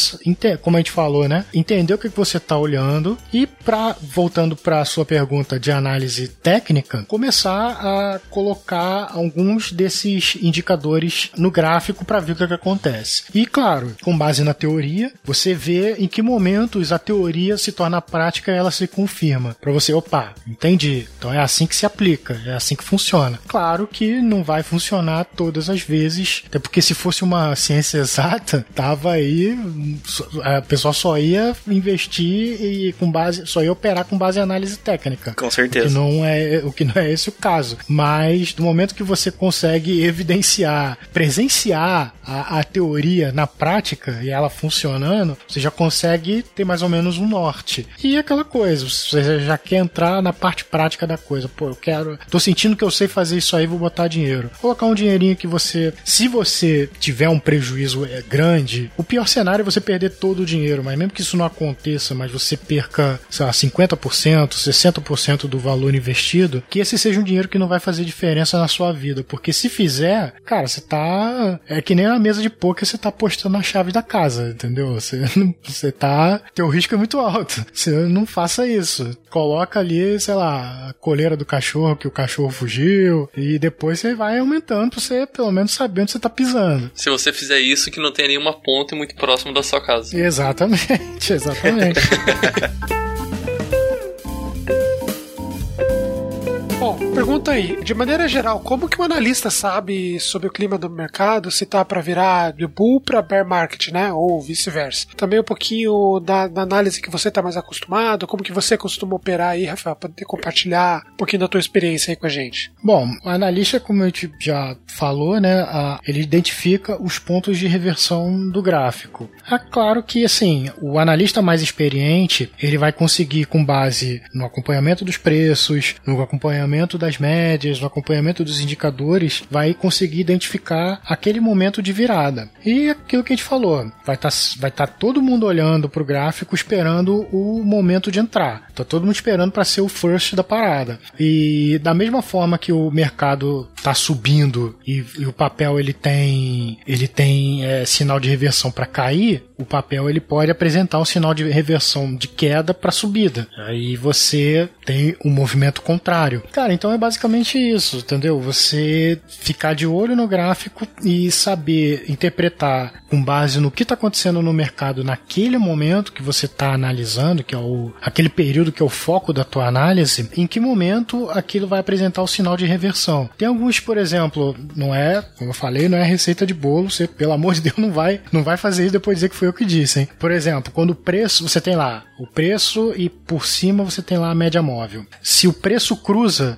como a gente falou, né? Entender o que você está olhando e para voltando para a sua pergunta de análise técnica, começar a colocar alguns desses indicadores no gráfico para ver o que, é que acontece. E claro, com base na teoria, você vê em que momentos a teoria se torna prática e ela se confirma. Para você, opa, entendi. Então é assim que se aplica, é assim que funciona. Claro que não vai funcionar todas as vezes, até porque se fosse uma ciência exata, tava aí, a pessoa só ia investir e com base, só ia operar com base em análise técnica. Com certeza. O que não é, o que não é esse o caso. Mas do momento que você consegue evidenciar, presenciar a, a teoria na prática e ela funcionando, você já consegue ter mais ou menos um norte. E aquela coisa, você já quer entrar na parte prática da coisa. Pô, eu quero, tô sentindo que eu sei fazer isso aí, vou botar dinheiro. Colocar um dinheirinho que você, se você tiver um prejuízo é, grande, o pior cenário é você perder todo o dinheiro, mas mesmo que isso não aconteça, mas você perca, sei lá, 50%, 60% do valor investido, que esse seja um dinheiro que não vai fazer diferença na sua vida, porque se fizer, cara, você tá é que nem na mesa de poker você tá apostando na chave da casa, entendeu? Você você tá, teu risco é muito alto. Você não faça isso. Coloca ali, sei lá, a coleira do cachorro que o cachorro fugiu e depois você vai aumentando pra você pelo menos saber onde você tá pisando. Se você fizer isso, que não tenha nenhuma ponte muito próximo da sua casa. Exatamente, exatamente. pergunta aí, de maneira geral, como que um analista sabe sobre o clima do mercado, se tá para virar de bull para bear market, né, ou vice-versa? Também um pouquinho da, da, análise que você tá mais acostumado, como que você costuma operar aí, Rafael, para poder compartilhar um pouquinho da tua experiência aí com a gente. Bom, o analista, como a gente já falou, né, a, ele identifica os pontos de reversão do gráfico. É claro que, assim, o analista mais experiente, ele vai conseguir, com base no acompanhamento dos preços, no acompanhamento acompanhamento das médias, no acompanhamento dos indicadores, vai conseguir identificar aquele momento de virada. E aquilo que a gente falou, vai estar tá, vai tá todo mundo olhando para o gráfico esperando o momento de entrar. Tá todo mundo esperando para ser o first da parada. E da mesma forma que o mercado está subindo e, e, o papel ele tem ele tem é, sinal de reversão para cair, o papel ele pode apresentar um sinal de reversão de queda para subida. Aí você tem um movimento contrário. Cara, então é basicamente isso, entendeu? Você ficar de olho no gráfico e saber interpretar com base no que está acontecendo no mercado naquele momento que você está analisando, que é o, aquele período que é o foco da tua análise, em que momento aquilo vai apresentar o sinal de reversão. Tem alguns, por exemplo, não é, como eu falei, não é receita de bolo, você, pelo amor de Deus, não vai, não vai fazer isso depois dizer que foi eu que disse, hein? Por exemplo, quando o preço, você tem lá o preço e por cima você tem lá a média móvel. Se o preço cruza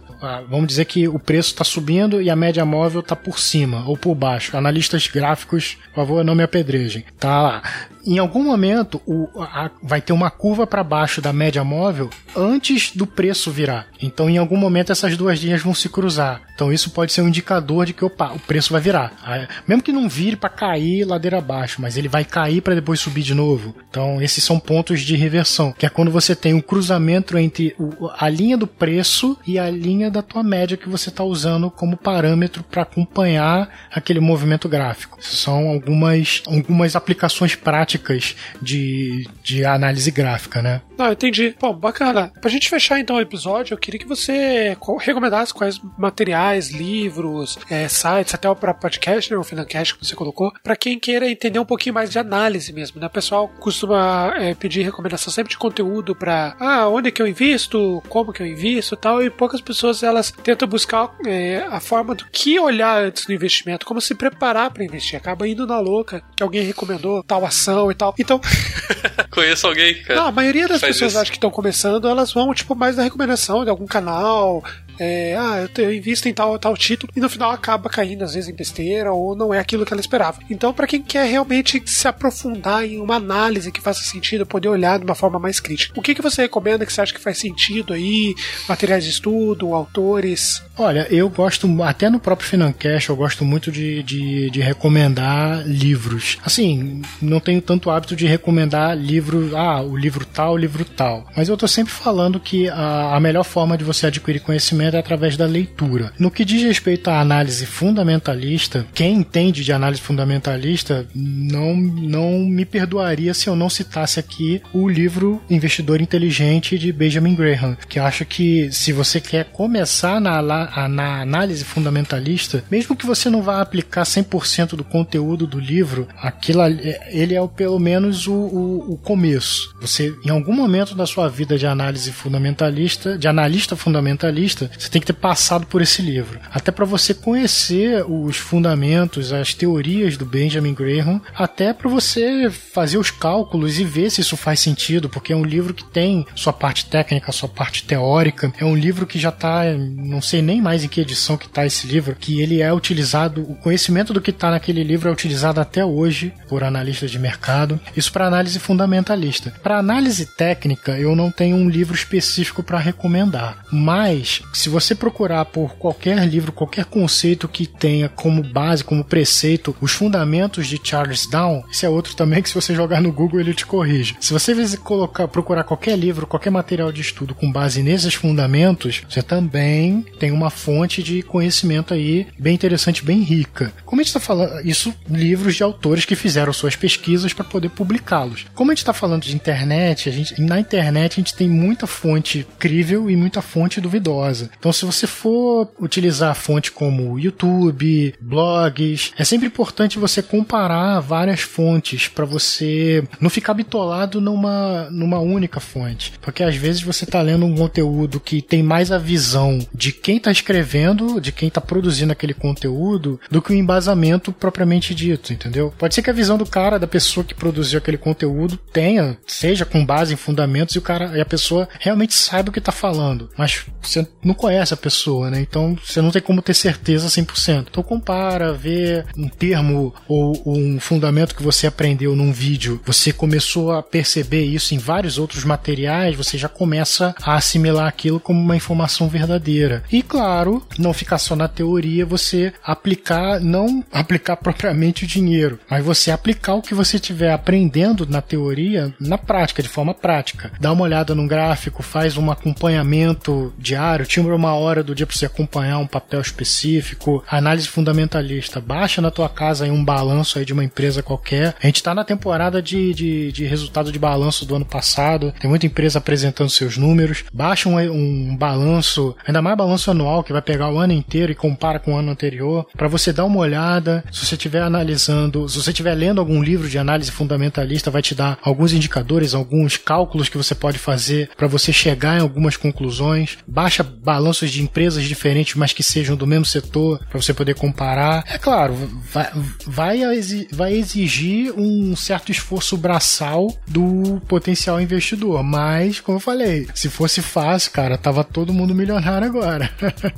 vamos dizer que o preço está subindo e a média móvel está por cima ou por baixo. Analistas gráficos, por favor, não me apedrejem. Tá lá em algum momento o, a, vai ter uma curva para baixo da média móvel antes do preço virar. Então, em algum momento, essas duas linhas vão se cruzar. Então, isso pode ser um indicador de que opa, o preço vai virar. Mesmo que não vire para cair ladeira abaixo, mas ele vai cair para depois subir de novo. Então, esses são pontos de reversão, que é quando você tem um cruzamento entre a linha do preço e a linha da tua média que você está usando como parâmetro para acompanhar aquele movimento gráfico. São algumas, algumas aplicações práticas práticas de, de análise gráfica, né? Não, entendi. Bom, bacana. Pra gente fechar então o episódio, eu queria que você recomendasse quais materiais, livros, é, sites, até o próprio podcast, né, o Financast que você colocou, para quem queira entender um pouquinho mais de análise mesmo, né? O pessoal costuma é, pedir recomendação sempre de conteúdo para ah, onde que eu invisto, como que eu invisto tal, e poucas pessoas elas tentam buscar é, a forma do que olhar antes do investimento, como se preparar para investir. Acaba indo na louca que alguém recomendou tal ação e tal. Então, conheço alguém, cara. Não, a maioria das pessoas isso. acho que estão começando, elas vão, tipo, mais na recomendação de algum canal. É, ah, eu, te- eu invisto em tal, tal título e no final acaba caindo às vezes em besteira ou não é aquilo que ela esperava. Então, pra quem quer realmente se aprofundar em uma análise que faça sentido, poder olhar de uma forma mais crítica, o que, que você recomenda que você acha que faz sentido aí? Materiais de estudo, autores? Olha, eu gosto, até no próprio Financast, eu gosto muito de, de, de recomendar livros. Assim, não tenho tanto hábito de recomendar livro, ah, o livro tal, o livro tal. Mas eu tô sempre falando que a, a melhor forma de você adquirir conhecimento através da leitura. No que diz respeito à análise fundamentalista, quem entende de análise fundamentalista não, não me perdoaria se eu não citasse aqui o livro Investidor Inteligente de Benjamin Graham, que acho que se você quer começar na, na análise fundamentalista, mesmo que você não vá aplicar 100% do conteúdo do livro, aquilo ele é pelo menos o, o, o começo. Você, em algum momento da sua vida de análise fundamentalista, de analista fundamentalista, você tem que ter passado por esse livro. Até para você conhecer os fundamentos, as teorias do Benjamin Graham, até para você fazer os cálculos e ver se isso faz sentido, porque é um livro que tem sua parte técnica, sua parte teórica. É um livro que já tá, não sei nem mais em que edição que tá esse livro, que ele é utilizado, o conhecimento do que tá naquele livro é utilizado até hoje por analistas de mercado. Isso para análise fundamentalista. Para análise técnica, eu não tenho um livro específico para recomendar, mas se você procurar por qualquer livro, qualquer conceito que tenha como base, como preceito, os fundamentos de Charles Down, esse é outro também que se você jogar no Google ele te corrige. Se você colocar, procurar qualquer livro, qualquer material de estudo com base nesses fundamentos, você também tem uma fonte de conhecimento aí bem interessante, bem rica. Como a gente está falando, isso livros de autores que fizeram suas pesquisas para poder publicá-los. Como a gente está falando de internet, a gente, na internet a gente tem muita fonte crível e muita fonte duvidosa. Então, se você for utilizar fonte como YouTube, blogs, é sempre importante você comparar várias fontes para você não ficar bitolado numa, numa única fonte. Porque às vezes você está lendo um conteúdo que tem mais a visão de quem está escrevendo, de quem está produzindo aquele conteúdo, do que o embasamento propriamente dito, entendeu? Pode ser que a visão do cara, da pessoa que produziu aquele conteúdo, tenha, seja com base em fundamentos e o cara e a pessoa realmente saiba o que está falando. Mas você não conhece a pessoa, né? Então você não tem como ter certeza 100%. Então compara, vê um termo ou um fundamento que você aprendeu num vídeo, você começou a perceber isso em vários outros materiais, você já começa a assimilar aquilo como uma informação verdadeira. E claro, não ficar só na teoria, você aplicar, não aplicar propriamente o dinheiro, mas você aplicar o que você estiver aprendendo na teoria na prática, de forma prática. Dá uma olhada num gráfico, faz um acompanhamento diário, uma hora do dia para você acompanhar um papel específico, análise fundamentalista, baixa na tua casa aí um balanço aí de uma empresa qualquer. A gente está na temporada de, de, de resultado de balanço do ano passado, tem muita empresa apresentando seus números, baixa um, um balanço, ainda mais balanço anual, que vai pegar o ano inteiro e compara com o ano anterior, para você dar uma olhada, se você estiver analisando, se você estiver lendo algum livro de análise fundamentalista, vai te dar alguns indicadores, alguns cálculos que você pode fazer para você chegar em algumas conclusões. Baixa balanços de empresas diferentes, mas que sejam do mesmo setor, para você poder comparar. É claro, vai, vai, exi- vai exigir um certo esforço braçal do potencial investidor, mas, como eu falei, se fosse fácil, cara, tava todo mundo milionário agora.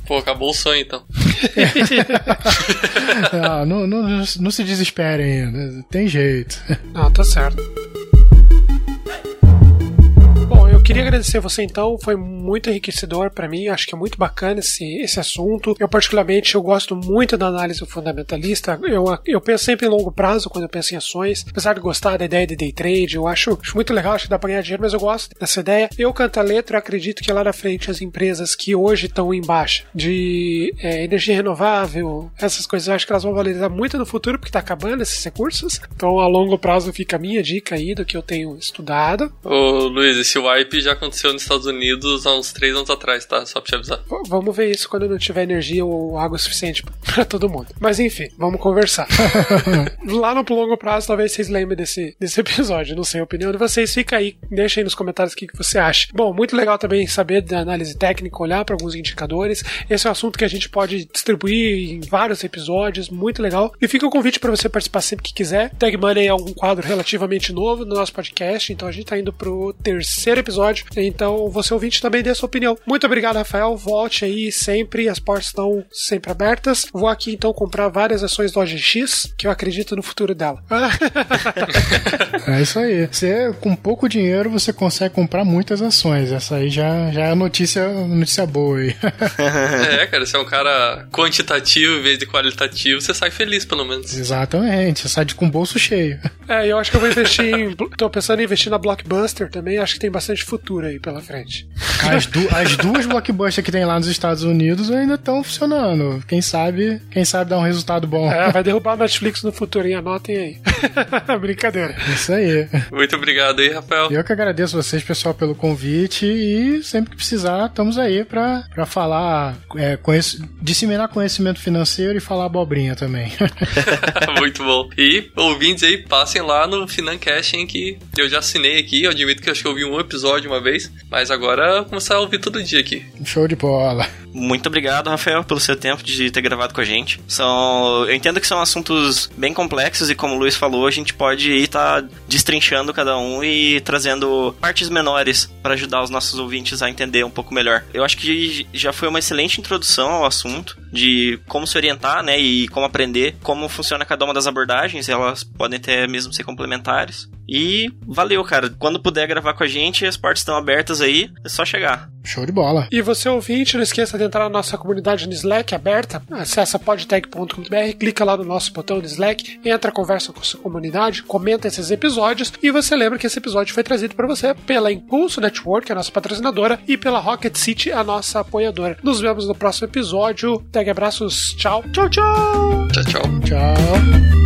Pô, acabou o sonho então. Ah, não, não, não se desesperem ainda, tem jeito. Ah, tá certo. Bom, eu queria agradecer você então, foi muito enriquecedor para mim, acho que é muito bacana esse, esse assunto. Eu particularmente eu gosto muito da análise fundamentalista. Eu, eu penso sempre em longo prazo quando eu penso em ações, apesar de gostar da ideia de day trade, eu acho, acho muito legal, acho que dá pra ganhar dinheiro, mas eu gosto dessa ideia. Eu canto a letra, eu acredito que lá na frente as empresas que hoje estão em baixa de é, energia renovável, essas coisas, eu acho que elas vão valorizar muito no futuro porque tá acabando esses recursos. Então a longo prazo fica a minha dica aí do que eu tenho estudado. Ô Luiz, esse wipe que já aconteceu nos Estados Unidos há uns três anos atrás, tá? Só pra te avisar. V- Vamos ver isso quando não tiver energia ou água suficiente pra todo mundo. Mas enfim, vamos conversar. Lá no longo prazo, talvez vocês lembrem desse, desse episódio. Não sei a opinião de vocês. Fica aí, deixa aí nos comentários o que, que você acha. Bom, muito legal também saber da análise técnica, olhar para alguns indicadores. Esse é um assunto que a gente pode distribuir em vários episódios. Muito legal. E fica o convite para você participar sempre que quiser. Tag Money é um quadro relativamente novo no nosso podcast, então a gente tá indo pro terceiro episódio. Então você ouvinte também dê a sua opinião. Muito obrigado, Rafael. Volte aí sempre, as portas estão sempre abertas. Vou aqui então comprar várias ações do OGX, que eu acredito no futuro dela. É isso aí. Você, com pouco dinheiro, você consegue comprar muitas ações. Essa aí já, já é notícia, notícia boa aí. é, cara, se é um cara quantitativo em vez de qualitativo, você sai feliz, pelo menos. Exatamente. Você sai de com o bolso cheio. É, eu acho que eu vou investir em. tô pensando em investir na Blockbuster também. Acho que tem bastante futuro aí pela frente. As, du- as duas blockbusters que tem lá nos Estados Unidos ainda estão funcionando. Quem sabe, quem sabe dar um resultado bom. É, vai derrubar a Netflix no futuro, hein? Anotem aí. Brincadeira. Isso aí. Muito obrigado aí, Rafael. Eu que agradeço vocês, pessoal, pelo convite e sempre que precisar, estamos aí pra, pra falar, é, conhec- disseminar conhecimento financeiro e falar abobrinha também. Muito bom. E ouvintes aí, passem lá no Financast, hein, que eu já assinei aqui. Eu admito que eu acho que eu ouvi um episódio uma vez, mas agora eu vou começar a ouvir todo dia aqui. Show de bola. Muito obrigado, Rafael, pelo seu tempo de ter gravado com a gente. São, eu entendo que são assuntos bem complexos e como o Luiz falou, a gente pode ir tá destrinchando cada um e trazendo partes menores para ajudar os nossos ouvintes a entender um pouco melhor. Eu acho que já foi uma excelente introdução ao assunto de como se orientar, né, e como aprender, como funciona cada uma das abordagens, elas podem até mesmo ser complementares. E valeu, cara. Quando puder gravar com a gente, as portas estão abertas aí, é só chegar. Show de bola. E você ouvinte, não esqueça de entrar na nossa comunidade no Slack aberta. Acesse podtech.com.br, clica lá no nosso botão no Slack, entra, conversa com a sua comunidade, comenta esses episódios e você lembra que esse episódio foi trazido para você pela Impulso Network, a nossa patrocinadora, e pela Rocket City, a nossa apoiadora. Nos vemos no próximo episódio. Tag abraços. Tchau. Tchau, tchau. Tchau, tchau. Tchau.